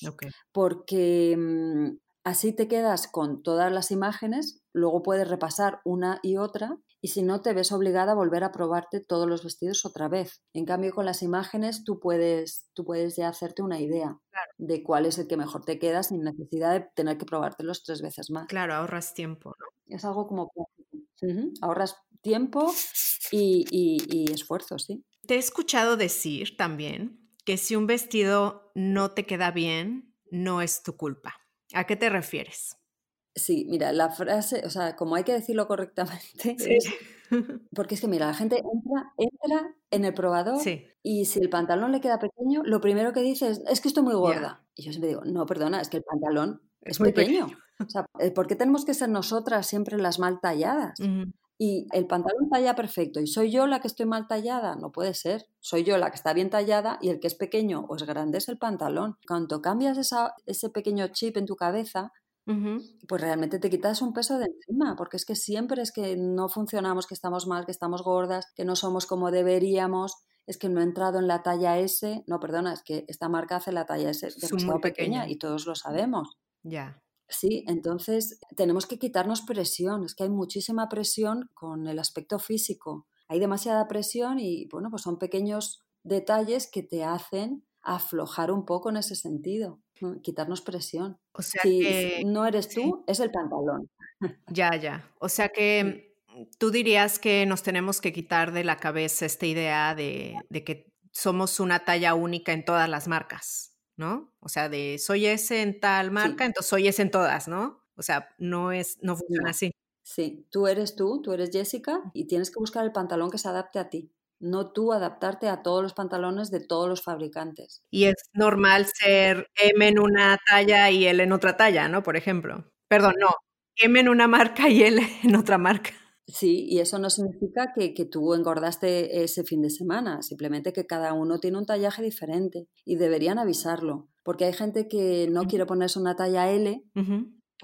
Porque mm, así te quedas con todas las imágenes, luego puedes repasar una y otra y si no te ves obligada a volver a probarte todos los vestidos otra vez. En cambio con las imágenes tú puedes, tú puedes ya hacerte una idea de cuál es el que mejor te queda sin necesidad de tener que probártelos tres veces más. Claro, ahorras tiempo, ¿no? Es algo como Ahorras tiempo y, y esfuerzo, sí. Te he escuchado decir también que si un vestido no te queda bien, no es tu culpa. ¿A qué te refieres? Sí, mira, la frase, o sea, como hay que decirlo correctamente, es, porque es que, mira, la gente entra, entra en el probador y si el pantalón le queda pequeño, lo primero que dice es, es que estoy muy gorda. Y yo siempre digo, no, perdona, es que el pantalón es, pequeño. O sea, eh, ¿por qué tenemos que ser nosotras siempre las mal talladas? Y el pantalón talla perfecto y soy yo la que estoy mal tallada, no puede ser. Soy yo la que está bien tallada y el que es pequeño o es grande es el pantalón. Cuando cambias ese pequeño chip en tu cabeza, pues realmente te quitas un peso de encima, porque es que siempre es que no funcionamos, que estamos mal, que estamos gordas, que no somos como deberíamos, es que no he entrado en la talla S. No, perdona, es que esta marca hace la talla S demasiado pequeña y todos lo sabemos. Ya. Sí, entonces tenemos que quitarnos presión. Es que hay muchísima presión con el aspecto físico. Hay demasiada presión y, bueno, pues son pequeños detalles que te hacen aflojar un poco en ese sentido, quitarnos presión. O sea si no eres tú, es el pantalón. Ya, ya. O sea que tú dirías que nos tenemos que quitar de la cabeza esta idea de, de que somos una talla única en todas las marcas. ¿No? O sea, de soy ese en tal marca, entonces soy ese en todas, ¿no? O sea, no es, no funciona así. Sí, tú eres tú, tú eres Jessica y tienes que buscar el pantalón que se adapte a ti, no tú adaptarte a todos los pantalones de todos los fabricantes. Y es normal ser M en una talla y L en otra talla, ¿no? Por ejemplo. Perdón, no, M en una marca y L en otra marca. Sí, y eso no significa que, que, tú engordaste ese fin de semana, simplemente que cada uno tiene un tallaje diferente y deberían avisarlo, porque hay gente que no quiere ponerse una talla L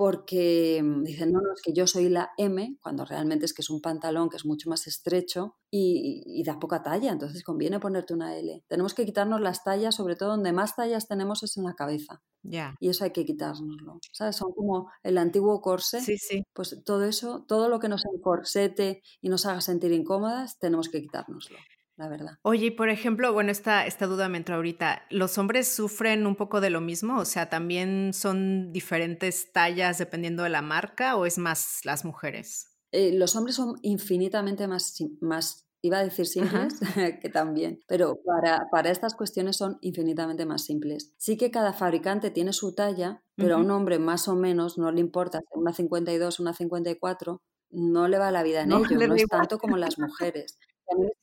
porque mm, dicen, no, no, es que yo soy la M, cuando realmente es que es un pantalón que es mucho más estrecho y, da poca talla, entonces conviene ponerte una L. Tenemos que quitarnos las tallas, sobre todo donde más tallas tenemos es en la cabeza. Ya. Y eso hay que quitárnoslo. ¿Sabes? Son como el antiguo corset. Sí, sí. Pues todo eso, todo lo que nos encorsete y nos haga sentir incómodas, tenemos que quitárnoslo la verdad. Oye, y por ejemplo, bueno, esta, esta duda me entró ahorita. ¿Los hombres sufren un poco de lo mismo? O sea, ¿también son diferentes tallas dependiendo de la marca o es más las mujeres? Eh, los hombres son infinitamente más, más iba a decir simples que también, pero para, para, estas cuestiones son infinitamente más simples. Sí que cada fabricante tiene su talla, pero a un hombre más o menos no le importa una 52, una 54, no le va la vida en ello, no es tanto como las mujeres.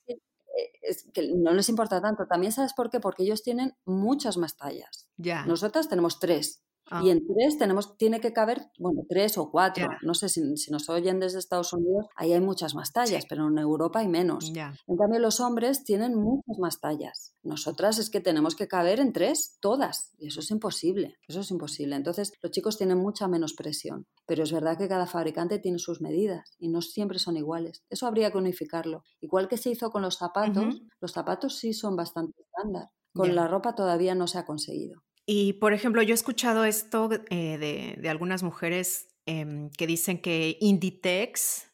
Es que no les importa tanto. También sabes por qué, porque ellos tienen muchas más tallas. Ya. Nosotras tenemos tres. Ah. Y en tres tenemos, tiene que caber, bueno, tres o cuatro. No sé si, nos oyen desde Estados Unidos, ahí hay muchas más tallas, pero en Europa hay menos. En cambio, los hombres tienen muchas más tallas. Nosotras es que tenemos que caber en tres, todas. Y eso es imposible. Eso es imposible. Entonces, los chicos tienen mucha menos presión. Pero es verdad que cada fabricante tiene sus medidas y no siempre son iguales. Eso habría que unificarlo. Igual que se hizo con los zapatos, los zapatos sí son bastante estándar. Con la ropa todavía no se ha conseguido. Y, por ejemplo, yo he escuchado esto eh, de, algunas mujeres em, que dicen que Inditex,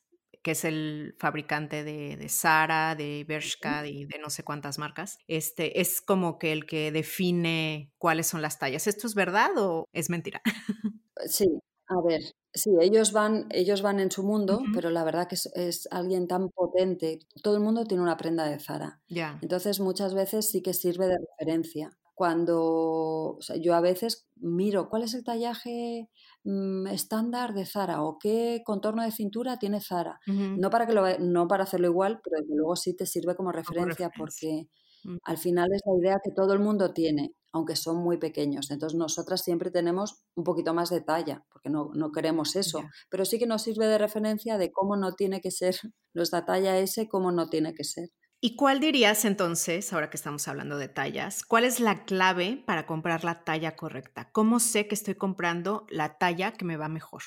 que es el fabricante de, de Zara, de Bershka y de no sé cuántas marcas, este, es como que el que define cuáles son las tallas. ¿Esto es verdad o es mentira? Sí, a ver, sí, ellos van, ellos van en su mundo, pero la verdad que es, alguien tan potente. Todo el mundo tiene una prenda de Zara. Ya. Entonces, muchas veces sí que sirve de referencia cuando yo a veces miro cuál es el tallaje mm, estándar de Zara o qué contorno de cintura tiene Zara. no, para que lo, no para hacerlo igual, pero luego sí te sirve como referencia, porque mm. al final es la idea que todo el mundo tiene, aunque son muy pequeños. Entonces nosotras siempre tenemos un poquito más de talla, porque no, no queremos eso, pero sí que nos sirve de referencia de cómo no tiene que ser nuestra talla S, cómo no tiene que ser. ¿Y cuál dirías entonces, ahora que estamos hablando de tallas, cuál es la clave para comprar la talla correcta? ¿Cómo sé que estoy comprando la talla que me va mejor?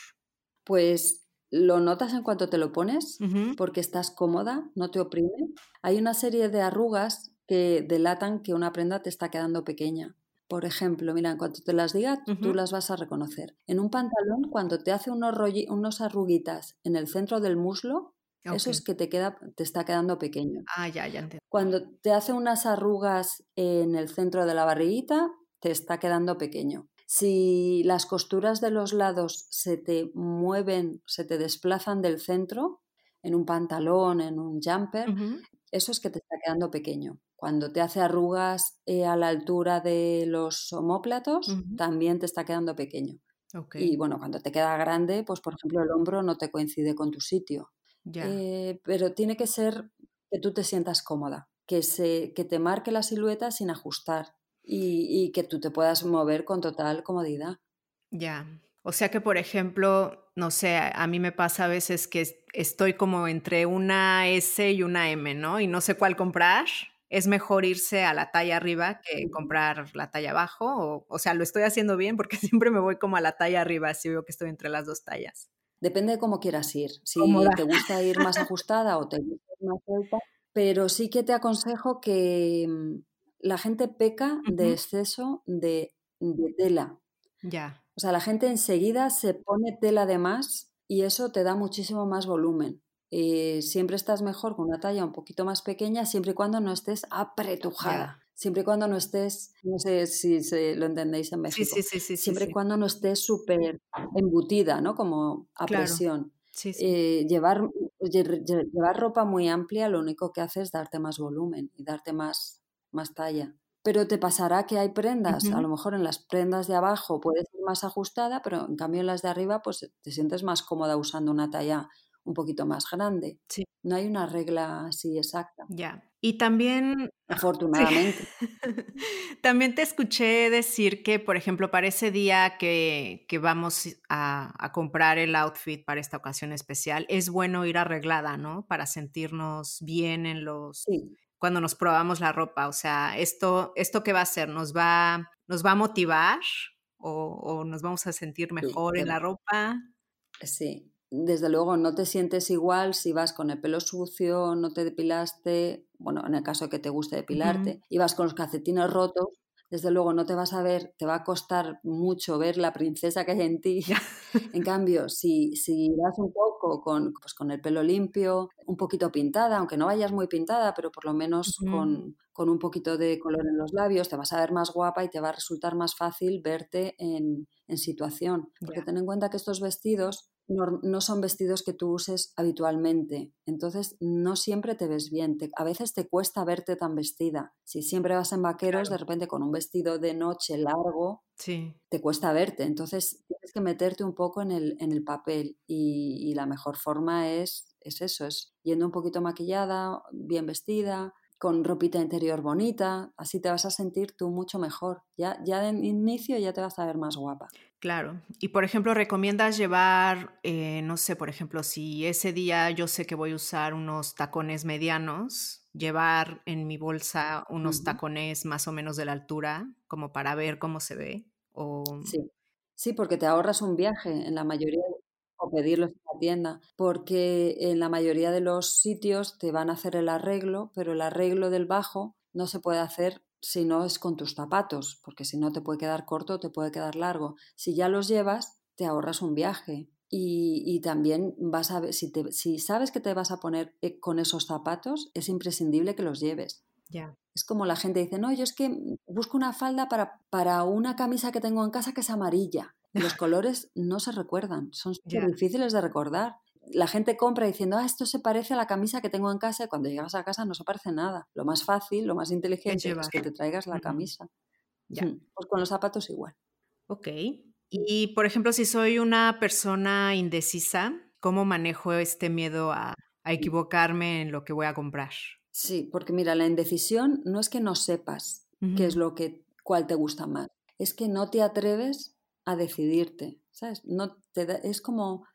Pues lo notas en cuanto te lo pones, porque estás cómoda, no te oprime. Hay una serie de arrugas que delatan que una prenda te está quedando pequeña. Por ejemplo, mira, en cuanto te las diga, tú las vas a reconocer. En un pantalón, cuando te hace unos, unos arruguitas en el centro del muslo, eso es que te, queda, te está quedando pequeño. Ah, ya, ya entiendo. Cuando te hace unas arrugas en el centro de la barriguita, te está quedando pequeño. Si las costuras de los lados se te mueven, se te desplazan del centro, en un pantalón, en un jumper, eso es que te está quedando pequeño. Cuando te hace arrugas eh, a la altura de los homóplatos, también te está quedando pequeño. Y bueno, cuando te queda grande, pues por ejemplo el hombro no te coincide con tu sitio. Eh, pero tiene que ser que tú te sientas cómoda, que, se, que te marque la silueta sin ajustar y, que tú te puedas mover con total comodidad. Ya. O sea que, por ejemplo, no sé, a mí me pasa a veces que estoy como entre una S y una M, ¿no? Y no sé cuál comprar. Es mejor irse a la talla arriba que comprar la talla abajo. O, o sea, lo estoy haciendo bien porque siempre me voy como a la talla arriba si veo que estoy entre las dos tallas. Depende de cómo quieras ir. Si te gusta ir más ajustada o te gusta ir más alta. Pero sí que te aconsejo que mm, la gente peca de exceso de, tela. Ya. O sea, la gente enseguida se pone tela de más y eso te da muchísimo más volumen. Eh, siempre estás mejor con una talla un poquito más pequeña, siempre y cuando no estés apretujada. Siempre y cuando no estés, no sé si se, lo entendéis en México, sí, sí, sí, siempre y cuando no estés súper embutida, ¿no? Como a presión. Eh, llevar, llevar ropa muy amplia lo único que hace es darte más volumen y darte más, más talla. Pero te pasará que hay prendas, a lo mejor en las prendas de abajo puede ser más ajustada, pero en cambio en las de arriba pues te sientes más cómoda usando una talla un poquito más grande. Sí. No hay una regla así exacta. Ya. Y también... Afortunadamente. también te escuché decir que, por ejemplo, para ese día que, que vamos a, a, comprar el outfit para esta ocasión especial, es bueno ir arreglada, ¿no? Para sentirnos bien en los... Sí cuando nos probamos la ropa. O sea, esto, esto qué va a hacer? ¿Nos va, nos va a motivar o, nos vamos a sentir mejor en la ropa? Sí, desde luego no te sientes igual si vas con el pelo sucio, no te depilaste, bueno, en el caso de que te guste depilarte, y vas con los calcetines rotos, desde luego no te vas a ver, te va a costar mucho ver la princesa que hay en ti. en cambio, si, si vas un poco con, pues con el pelo limpio, un poquito pintada, aunque no vayas muy pintada, pero por lo menos con, con, un poquito de color en los labios, te vas a ver más guapa y te va a resultar más fácil verte en, en situación. Porque ten en cuenta que estos vestidos no, son vestidos que tú uses habitualmente. Entonces, no siempre te ves bien. a veces te cuesta verte tan vestida. Si siempre vas en vaqueros, de repente con un vestido de noche largo, sí. te cuesta verte. Entonces, tienes que meterte un poco en el, en el papel. Y, y la mejor forma es, es eso, es yendo un poquito maquillada, bien vestida, con ropita interior bonita, así te vas a sentir tú mucho mejor. Ya, ya de inicio ya te vas a ver más guapa. Claro. Y por ejemplo, ¿recomiendas llevar, eh, no sé, por ejemplo, si ese día yo sé que voy a usar unos tacones medianos, llevar en mi bolsa unos tacones más o menos de la altura, como para ver cómo se ve? O... Sí. Sí, porque te ahorras un viaje en la mayoría o pedirlos en la tienda, porque en la mayoría de los sitios te van a hacer el arreglo, pero el arreglo del bajo no se puede hacer si no es con tus zapatos, porque si no te puede quedar corto te puede quedar largo. Si ya los llevas, te ahorras un viaje. Y, también vas a ver, si, si sabes que te vas a poner eh, con esos zapatos, es imprescindible que los lleves. Ya. Es como la gente dice, no, yo es que busco una falda para, para una camisa que tengo en casa que es amarilla. Los colores no se recuerdan, son difíciles de recordar. La gente compra diciendo, ah, esto se parece a la camisa que tengo en casa y cuando llegas a casa no se parece nada. Lo más fácil, lo más inteligente es, que te traigas la camisa. Ya. Pues con los zapatos igual. Ok. Y, por ejemplo, si soy una persona indecisa, ¿cómo manejo este miedo a, equivocarme en lo que voy a comprar? Sí, porque mira, la indecisión no es que no sepas qué es lo que, cuál te gusta más, es que no te atreves a decidirte, ¿sabes? No te es como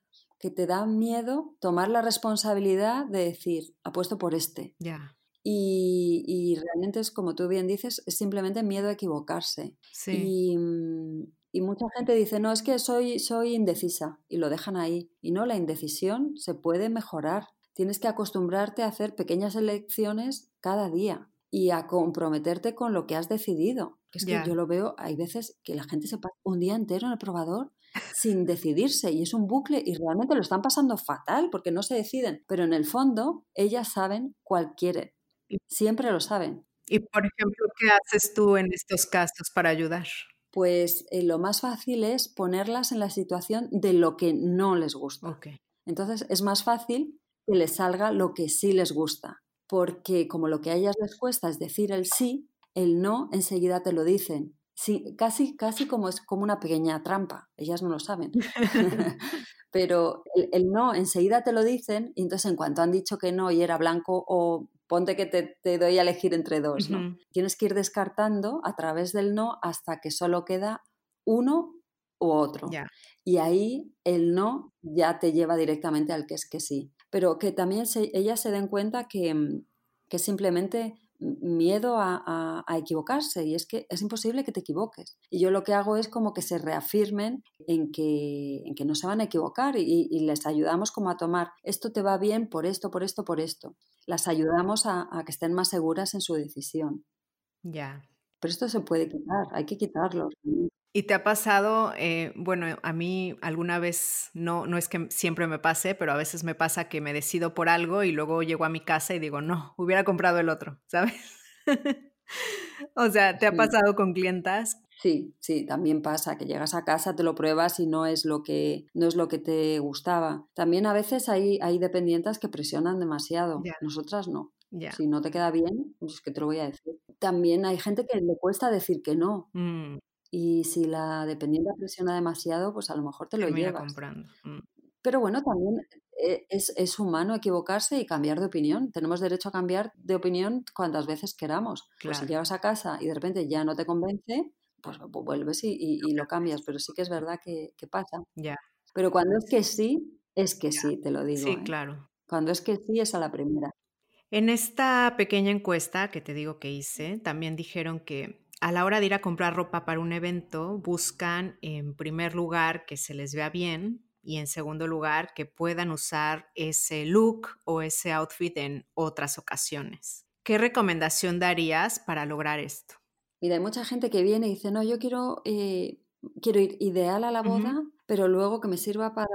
que te da miedo tomar la responsabilidad de decir, apuesto por este. Ya. Y, realmente es como tú bien dices, es simplemente miedo a equivocarse. Y, mm, y, mucha gente dice, no, es que soy, soy indecisa y lo dejan ahí. Y no, la indecisión se puede mejorar. Tienes que acostumbrarte a hacer pequeñas elecciones cada día y a comprometerte con lo que has decidido. Es que yo lo veo, hay veces que la gente se pasa un día entero en el probador sin decidirse y es un bucle y realmente lo están pasando fatal porque no se deciden, pero en el fondo ellas saben cuál quieren, siempre lo saben. Y por ejemplo, ¿qué haces tú en estos casos para ayudar? Pues eh, lo más fácil es ponerlas en la situación de lo que no les gusta. Entonces es más fácil que les salga lo que sí les gusta, porque como lo que a ellas les cuesta es decir el sí, el no enseguida te lo dicen. Sí, casi, casi como es como una pequeña trampa, ellas no lo saben. Pero el, no enseguida te lo dicen y entonces en cuanto han dicho que no y era blanco o ponte que te, doy a elegir entre dos, ¿no? Tienes que ir descartando a través del no hasta que solo queda uno u otro. Y ahí el no ya te lleva directamente al que es que sí. Pero que también ellas se den cuenta que, que simplemente miedo a, equivocarse y es que es imposible que te equivoques. Y yo lo que hago es como que se reafirmen en que, en que no se van a equivocar y, les ayudamos como a tomar esto te va bien por esto, por esto, por esto. Las ayudamos a, a que estén más seguras en su decisión. Ya. Pero esto se puede quitar, hay que quitarlo. ¿Y te ha pasado, eh, bueno, a mí alguna vez, no, no es que siempre me pase, pero a veces me pasa que me decido por algo y luego llego a mi casa y digo, no, hubiera comprado el otro, ¿sabes? o sea, ¿te ha pasado con clientas? Sí, sí, también pasa que llegas a casa, te lo pruebas y no es lo que, no es lo que te gustaba. También a veces hay, hay dependientes que presionan demasiado, nosotras no. Si no te queda bien, pues que te lo voy a decir. También hay gente que le cuesta decir que no. Mm. Y si la dependiente presiona demasiado, pues a lo mejor te lo llevas. comprando. Mm. Pero bueno, también eh, es, humano equivocarse y cambiar de opinión. Tenemos derecho a cambiar de opinión cuantas veces queramos. Pues si llegas a casa y de repente ya no te convence, pues vuelves y, lo cambias. Pero sí que es verdad que, pasa. Ya. Pero cuando es que sí, es que sí, te lo digo. Sí, ¿eh? claro. Cuando es que sí, es a la primera. En esta pequeña encuesta que te digo que hice, también dijeron que a la hora de ir a comprar ropa para un evento, buscan en primer lugar que se les vea bien y en segundo lugar que puedan usar ese look o ese outfit en otras ocasiones. ¿Qué recomendación darías para lograr esto? Mira, hay mucha gente que viene y dice, no, yo quiero, eh, quiero ir ideal a la boda, pero luego que me sirva para,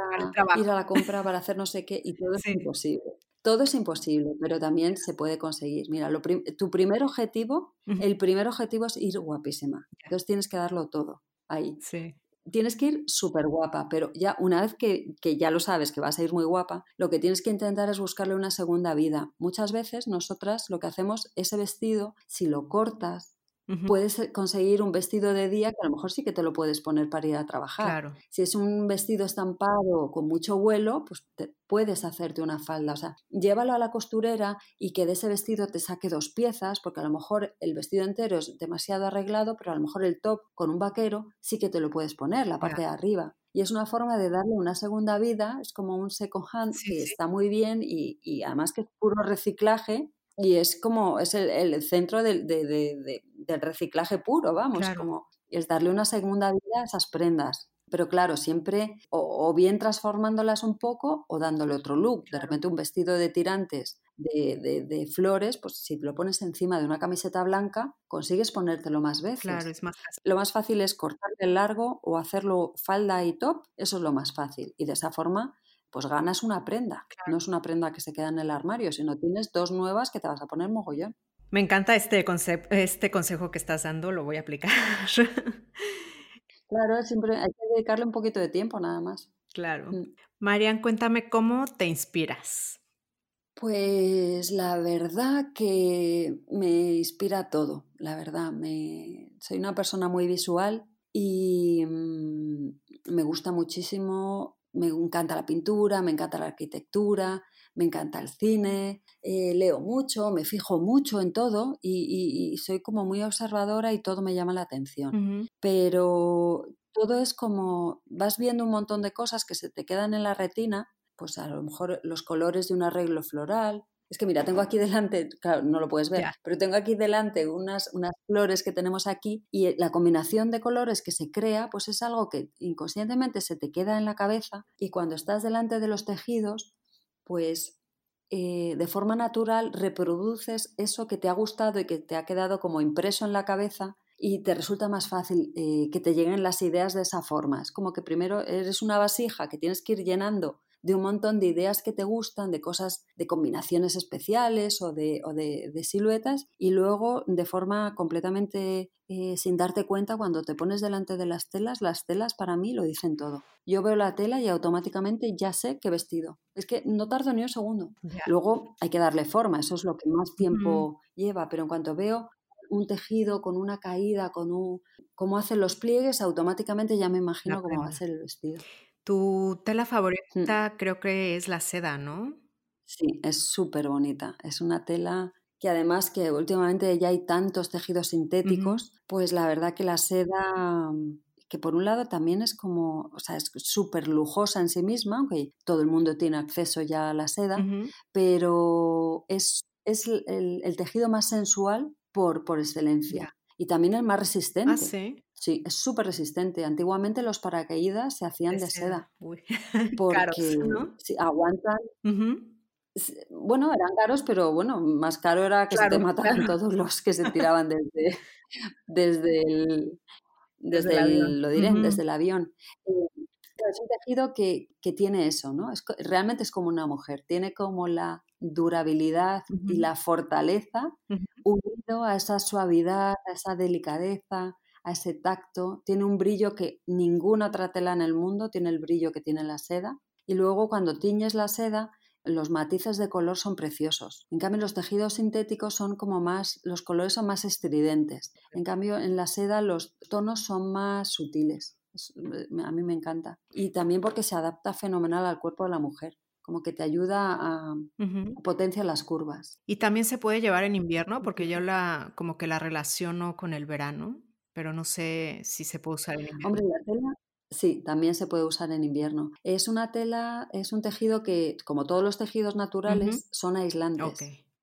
ir a la compra, para hacer no sé qué, y todo es imposible. Todo es imposible, pero también se puede conseguir. Mira, tu primer objetivo, el primer objetivo es ir guapísima. Entonces tienes que darlo todo ahí. Sí. Tienes que ir súper guapa, pero ya una vez que, que, ya lo sabes que vas a ir muy guapa, lo que tienes que intentar es buscarle una segunda vida. Muchas veces nosotras lo que hacemos, ese vestido, si lo cortas, Puedes eh, conseguir un vestido de día que a lo mejor sí que te lo puedes poner para ir a trabajar. Si es un vestido estampado con mucho vuelo, pues puedes hacerte una falda. O sea, llévalo a la costurera y que de ese vestido te saque dos piezas, porque a lo mejor el vestido entero es demasiado arreglado, pero a lo mejor el top con un vaquero sí que te lo puedes poner, la parte de arriba. Y es una forma de darle una segunda vida, es como un second hand que está muy bien y, y además que es puro reciclaje y es como, es el, centro del, del, reciclaje puro, vamos, como es darle una segunda vida a esas prendas. Pero claro, siempre o, bien transformándolas un poco o dándole otro look. De repente un vestido de tirantes de, de, flores, pues si lo pones encima de una camiseta blanca, consigues ponértelo más veces. Claro, es más fácil. Lo más fácil es cortarle el largo o hacerlo falda y top, eso es lo más fácil. Y de esa forma pues ganas una prenda. No es una prenda que se queda en el armario, sino tienes dos nuevas que te vas a poner mogollón. Me encanta este, este consejo que estás dando, lo voy a aplicar. Claro, siempre hay que dedicarle un poquito de tiempo nada más. Claro. Mm. Marian, cuéntame cómo te inspiras. Pues la verdad que me inspira todo, la verdad. Me... Soy una persona muy visual y mm, me gusta muchísimo me encanta la pintura, me encanta la arquitectura, me encanta el cine, eh, leo mucho, me fijo mucho en todo y, soy como muy observadora y todo me llama la atención. Pero todo es como, vas viendo un montón de cosas que se te quedan en la retina, pues a lo mejor los colores de un arreglo floral, Es que mira, tengo aquí delante, claro, no lo puedes ver, pero tengo aquí delante unas, unas flores que tenemos aquí y la combinación de colores que se crea, pues es algo que inconscientemente se te queda en la cabeza y cuando estás delante de los tejidos, pues eh, de forma natural reproduces eso que te ha gustado y que te ha quedado como impreso en la cabeza y te resulta más fácil eh, que te lleguen las ideas de esa forma. Es como que primero eres una vasija que tienes que ir llenando de un montón de ideas que te gustan, de cosas, de combinaciones especiales o de, de, siluetas, y luego de forma completamente eh, sin darte cuenta, cuando te pones delante de las telas, las telas para mí lo dicen todo. Yo veo la tela y automáticamente ya sé qué vestido. Es que no tardo ni un segundo. Luego hay que darle forma, eso es lo que más tiempo lleva, pero en cuanto veo un tejido con una caída, con un cómo hacen los pliegues, automáticamente ya me imagino cómo va a ser el vestido. Tu tela mm. favorita creo que es la seda, ¿no? Sí, es súper bonita. Es una tela que además que últimamente ya hay tantos tejidos sintéticos, pues la verdad que la seda, que por un lado también es como, o sea, es súper lujosa en sí misma, aunque todo el mundo tiene acceso ya a la seda, pero es, es el, tejido más sensual por, por excelencia. Y también el más ah, resistente. Ah, sí. Sí, es súper resistente. Antiguamente los paracaídas se hacían de, seda. Porque ¿no? aguantan. Bueno, eran caros, pero bueno, más caro era que se te mataran todos los que se tiraban desde, desde el, desde, el, lo diré, desde el avión. Eh, es un tejido que, que, tiene eso, ¿no? Es, realmente es como una mujer, tiene como la durabilidad y la fortaleza unido a esa suavidad, a esa delicadeza, a ese tacto, tiene un brillo que ninguna otra tela en el mundo tiene el brillo que tiene la seda. Y luego cuando tiñes la seda, los matices de color son preciosos. En cambio, los tejidos sintéticos son como más, los colores son más estridentes. En cambio, en la seda los tonos son más sutiles. a mí me encanta. Y también porque se adapta fenomenal al cuerpo de la mujer como que te ayuda a potenciar las curvas. Y también se puede llevar en invierno, porque yo la como que la relaciono con el verano pero no sé si se puede usar en invierno. Hombre, la tela sí, también se puede usar en invierno. Es una tela, es un tejido que, como todos los tejidos naturales, son aislantes.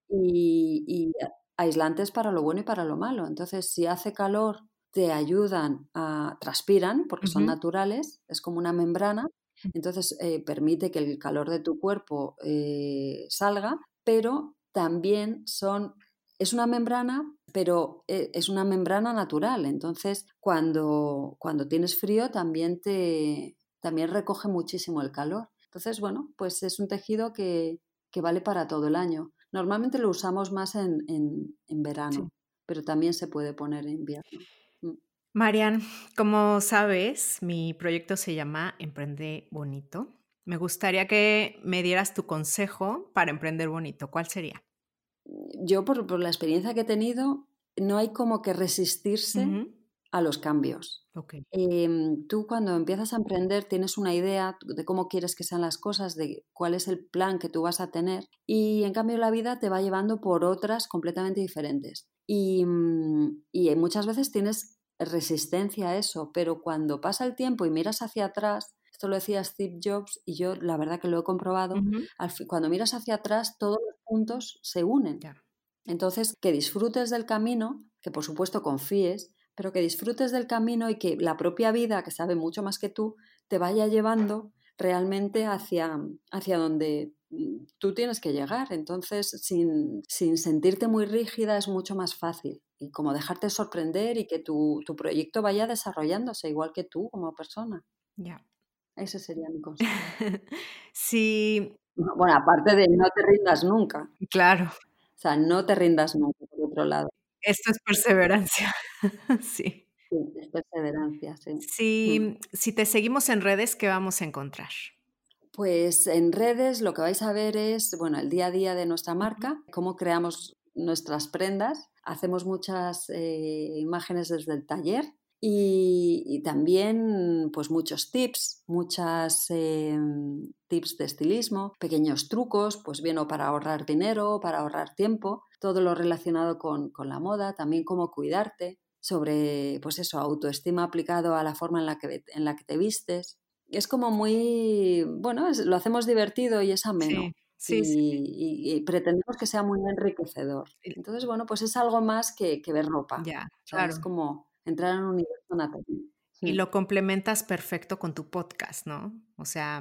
Y, aislantes para lo bueno y para lo malo. Entonces, si hace calor, te ayudan a transpiran, porque son naturales, es como una membrana. Entonces, eh, permite que el calor de tu cuerpo eh, salga, pero también son es una membrana, pero eh, es una membrana natural. Entonces, cuando, cuando tienes frío, también te también recoge muchísimo el calor. Entonces, bueno, pues es un tejido que, vale para todo el año. Normalmente lo usamos más en, verano, pero también se puede poner en invierno. Mm. Marian, como sabes, mi proyecto se llama Emprende Bonito. Me gustaría que me dieras tu consejo para emprender bonito. ¿Cuál sería? Yo por, la experiencia que he tenido, no hay como que resistirse a los cambios. Em, tú cuando empiezas a emprender tienes una idea de cómo quieres que sean las cosas, de cuál es el plan que tú vas a tener y en cambio la vida te va llevando por otras completamente diferentes. Y, mm, y muchas veces tienes resistencia a eso, pero cuando pasa el tiempo y miras hacia atrás, esto lo decía Steve Jobs y yo la verdad que lo he comprobado, cuando miras hacia atrás todos los puntos se unen. Entonces, que disfrutes del camino, que por supuesto confíes, pero que disfrutes del camino y que la propia vida, que sabe mucho más que tú, te vaya llevando realmente hacia, hacia donde mm, tú tienes que llegar. Entonces, sin, sin, sentirte muy rígida es mucho más fácil. Y como dejarte sorprender y que tu, tu proyecto vaya desarrollándose igual que tú como persona. Ya. Ese sería mi consejo. sí. Bueno, aparte de no te rindas nunca. Claro. O sea, no te rindas nunca, por otro lado. Esto es perseverancia. sí. Sí, es perseverancia, sí. Si, si te seguimos en redes, ¿qué vamos a encontrar? Pues en redes lo que vais a ver es, bueno, el día a día de nuestra marca, cómo creamos nuestras prendas. Hacemos muchas eh, imágenes desde el taller, y, también pues muchos tips, muchas em, tips de estilismo, pequeños trucos, pues bien o para ahorrar dinero, para ahorrar tiempo, todo lo relacionado con, la moda, también cómo cuidarte, sobre pues eso, autoestima aplicado a la forma en la que, en la que te vistes. Es como muy, bueno, lo hacemos divertido y es ameno. Sí, y, pretendemos que sea muy enriquecedor. Entonces, bueno, pues es algo más que, ver ropa. Ya, claro. Es como entrar en un universo anatómico. Y lo complementas perfecto con tu podcast, ¿no? O sea...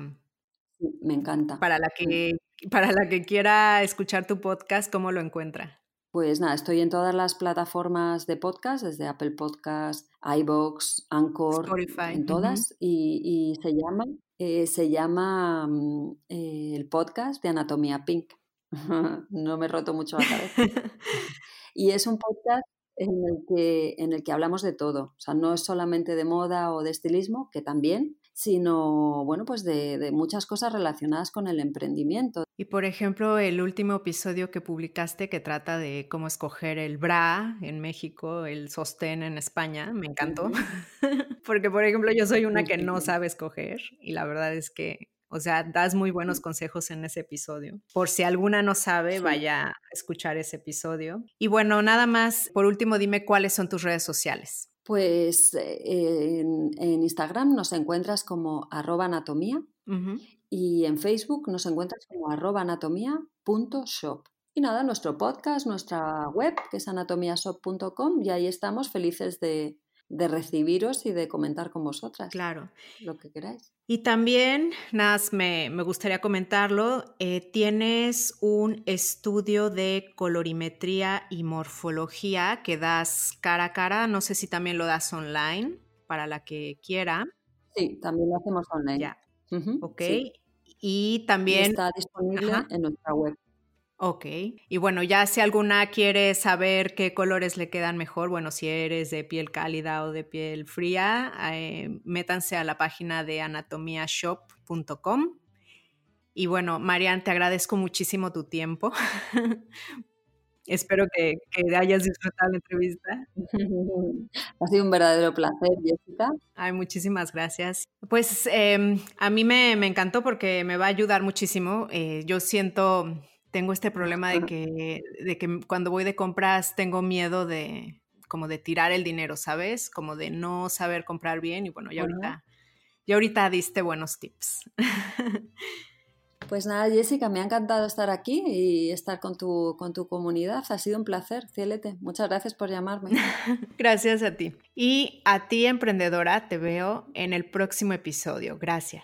me encanta. Para la, que, para la que quiera escuchar tu podcast, ¿cómo lo encuentra? Pues nada, estoy en todas las plataformas de podcast, desde Apple Podcast, iBox, Anchor, Spotify. en todas, y, se llama, eh, se llama mm, eh, el podcast de Anatomía Pink. no me he roto mucho la cabeza. y es un podcast en el, que, en el que hablamos de todo. O sea, no es solamente de moda o de estilismo, que también, sino, bueno, pues de, muchas cosas relacionadas con el emprendimiento. Y por ejemplo, el último episodio que publicaste que trata de cómo escoger el bra en México, el sostén en España, me encantó. Porque, por ejemplo, yo soy una que no sabe escoger y la verdad es que o sea, das muy buenos consejos en ese episodio. Por si alguna no sabe, vaya a escuchar ese episodio. Y bueno, nada más, por último, dime cuáles son tus redes sociales. Pues eh, en, Instagram nos encuentras como arroba anatomía y en Facebook nos encuentras como arroba anatomía.shop. Y nada, nuestro podcast, nuestra web, que es anatomiashop.com, y ahí estamos felices de, de recibiros y de comentar con vosotras. Claro. Lo que queráis. Y también, Nas, me, me gustaría comentarlo, eh, tienes un estudio de colorimetría y morfología que das cara a cara, no sé si también lo das online para la que quiera. Sí, también lo hacemos online. Ya. ok. Y también... está disponible en nuestra web. Ok. Y bueno, ya si alguna quiere saber qué colores le quedan mejor, bueno, si eres de piel cálida o de piel fría, eh, métanse a la página de anatomiashop.com. Y bueno, Marian, te agradezco muchísimo tu tiempo. Espero que, hayas disfrutado la entrevista. Ha sido un verdadero placer, Jessica. Ay, muchísimas gracias. Pues em, a mí me, encantó porque me va a ayudar muchísimo. Eh, yo siento tengo este problema de que, de que cuando voy de compras tengo miedo de como de tirar el dinero, ¿sabes? Como de no saber comprar bien y bueno, ya ahorita, ya ahorita diste buenos tips. Pues nada, Jessica, me ha encantado estar aquí y estar con tu, con tu comunidad. Ha sido un placer, Cielete. Muchas gracias por llamarme. gracias a ti. Y a ti, emprendedora, te veo en el próximo episodio. Gracias.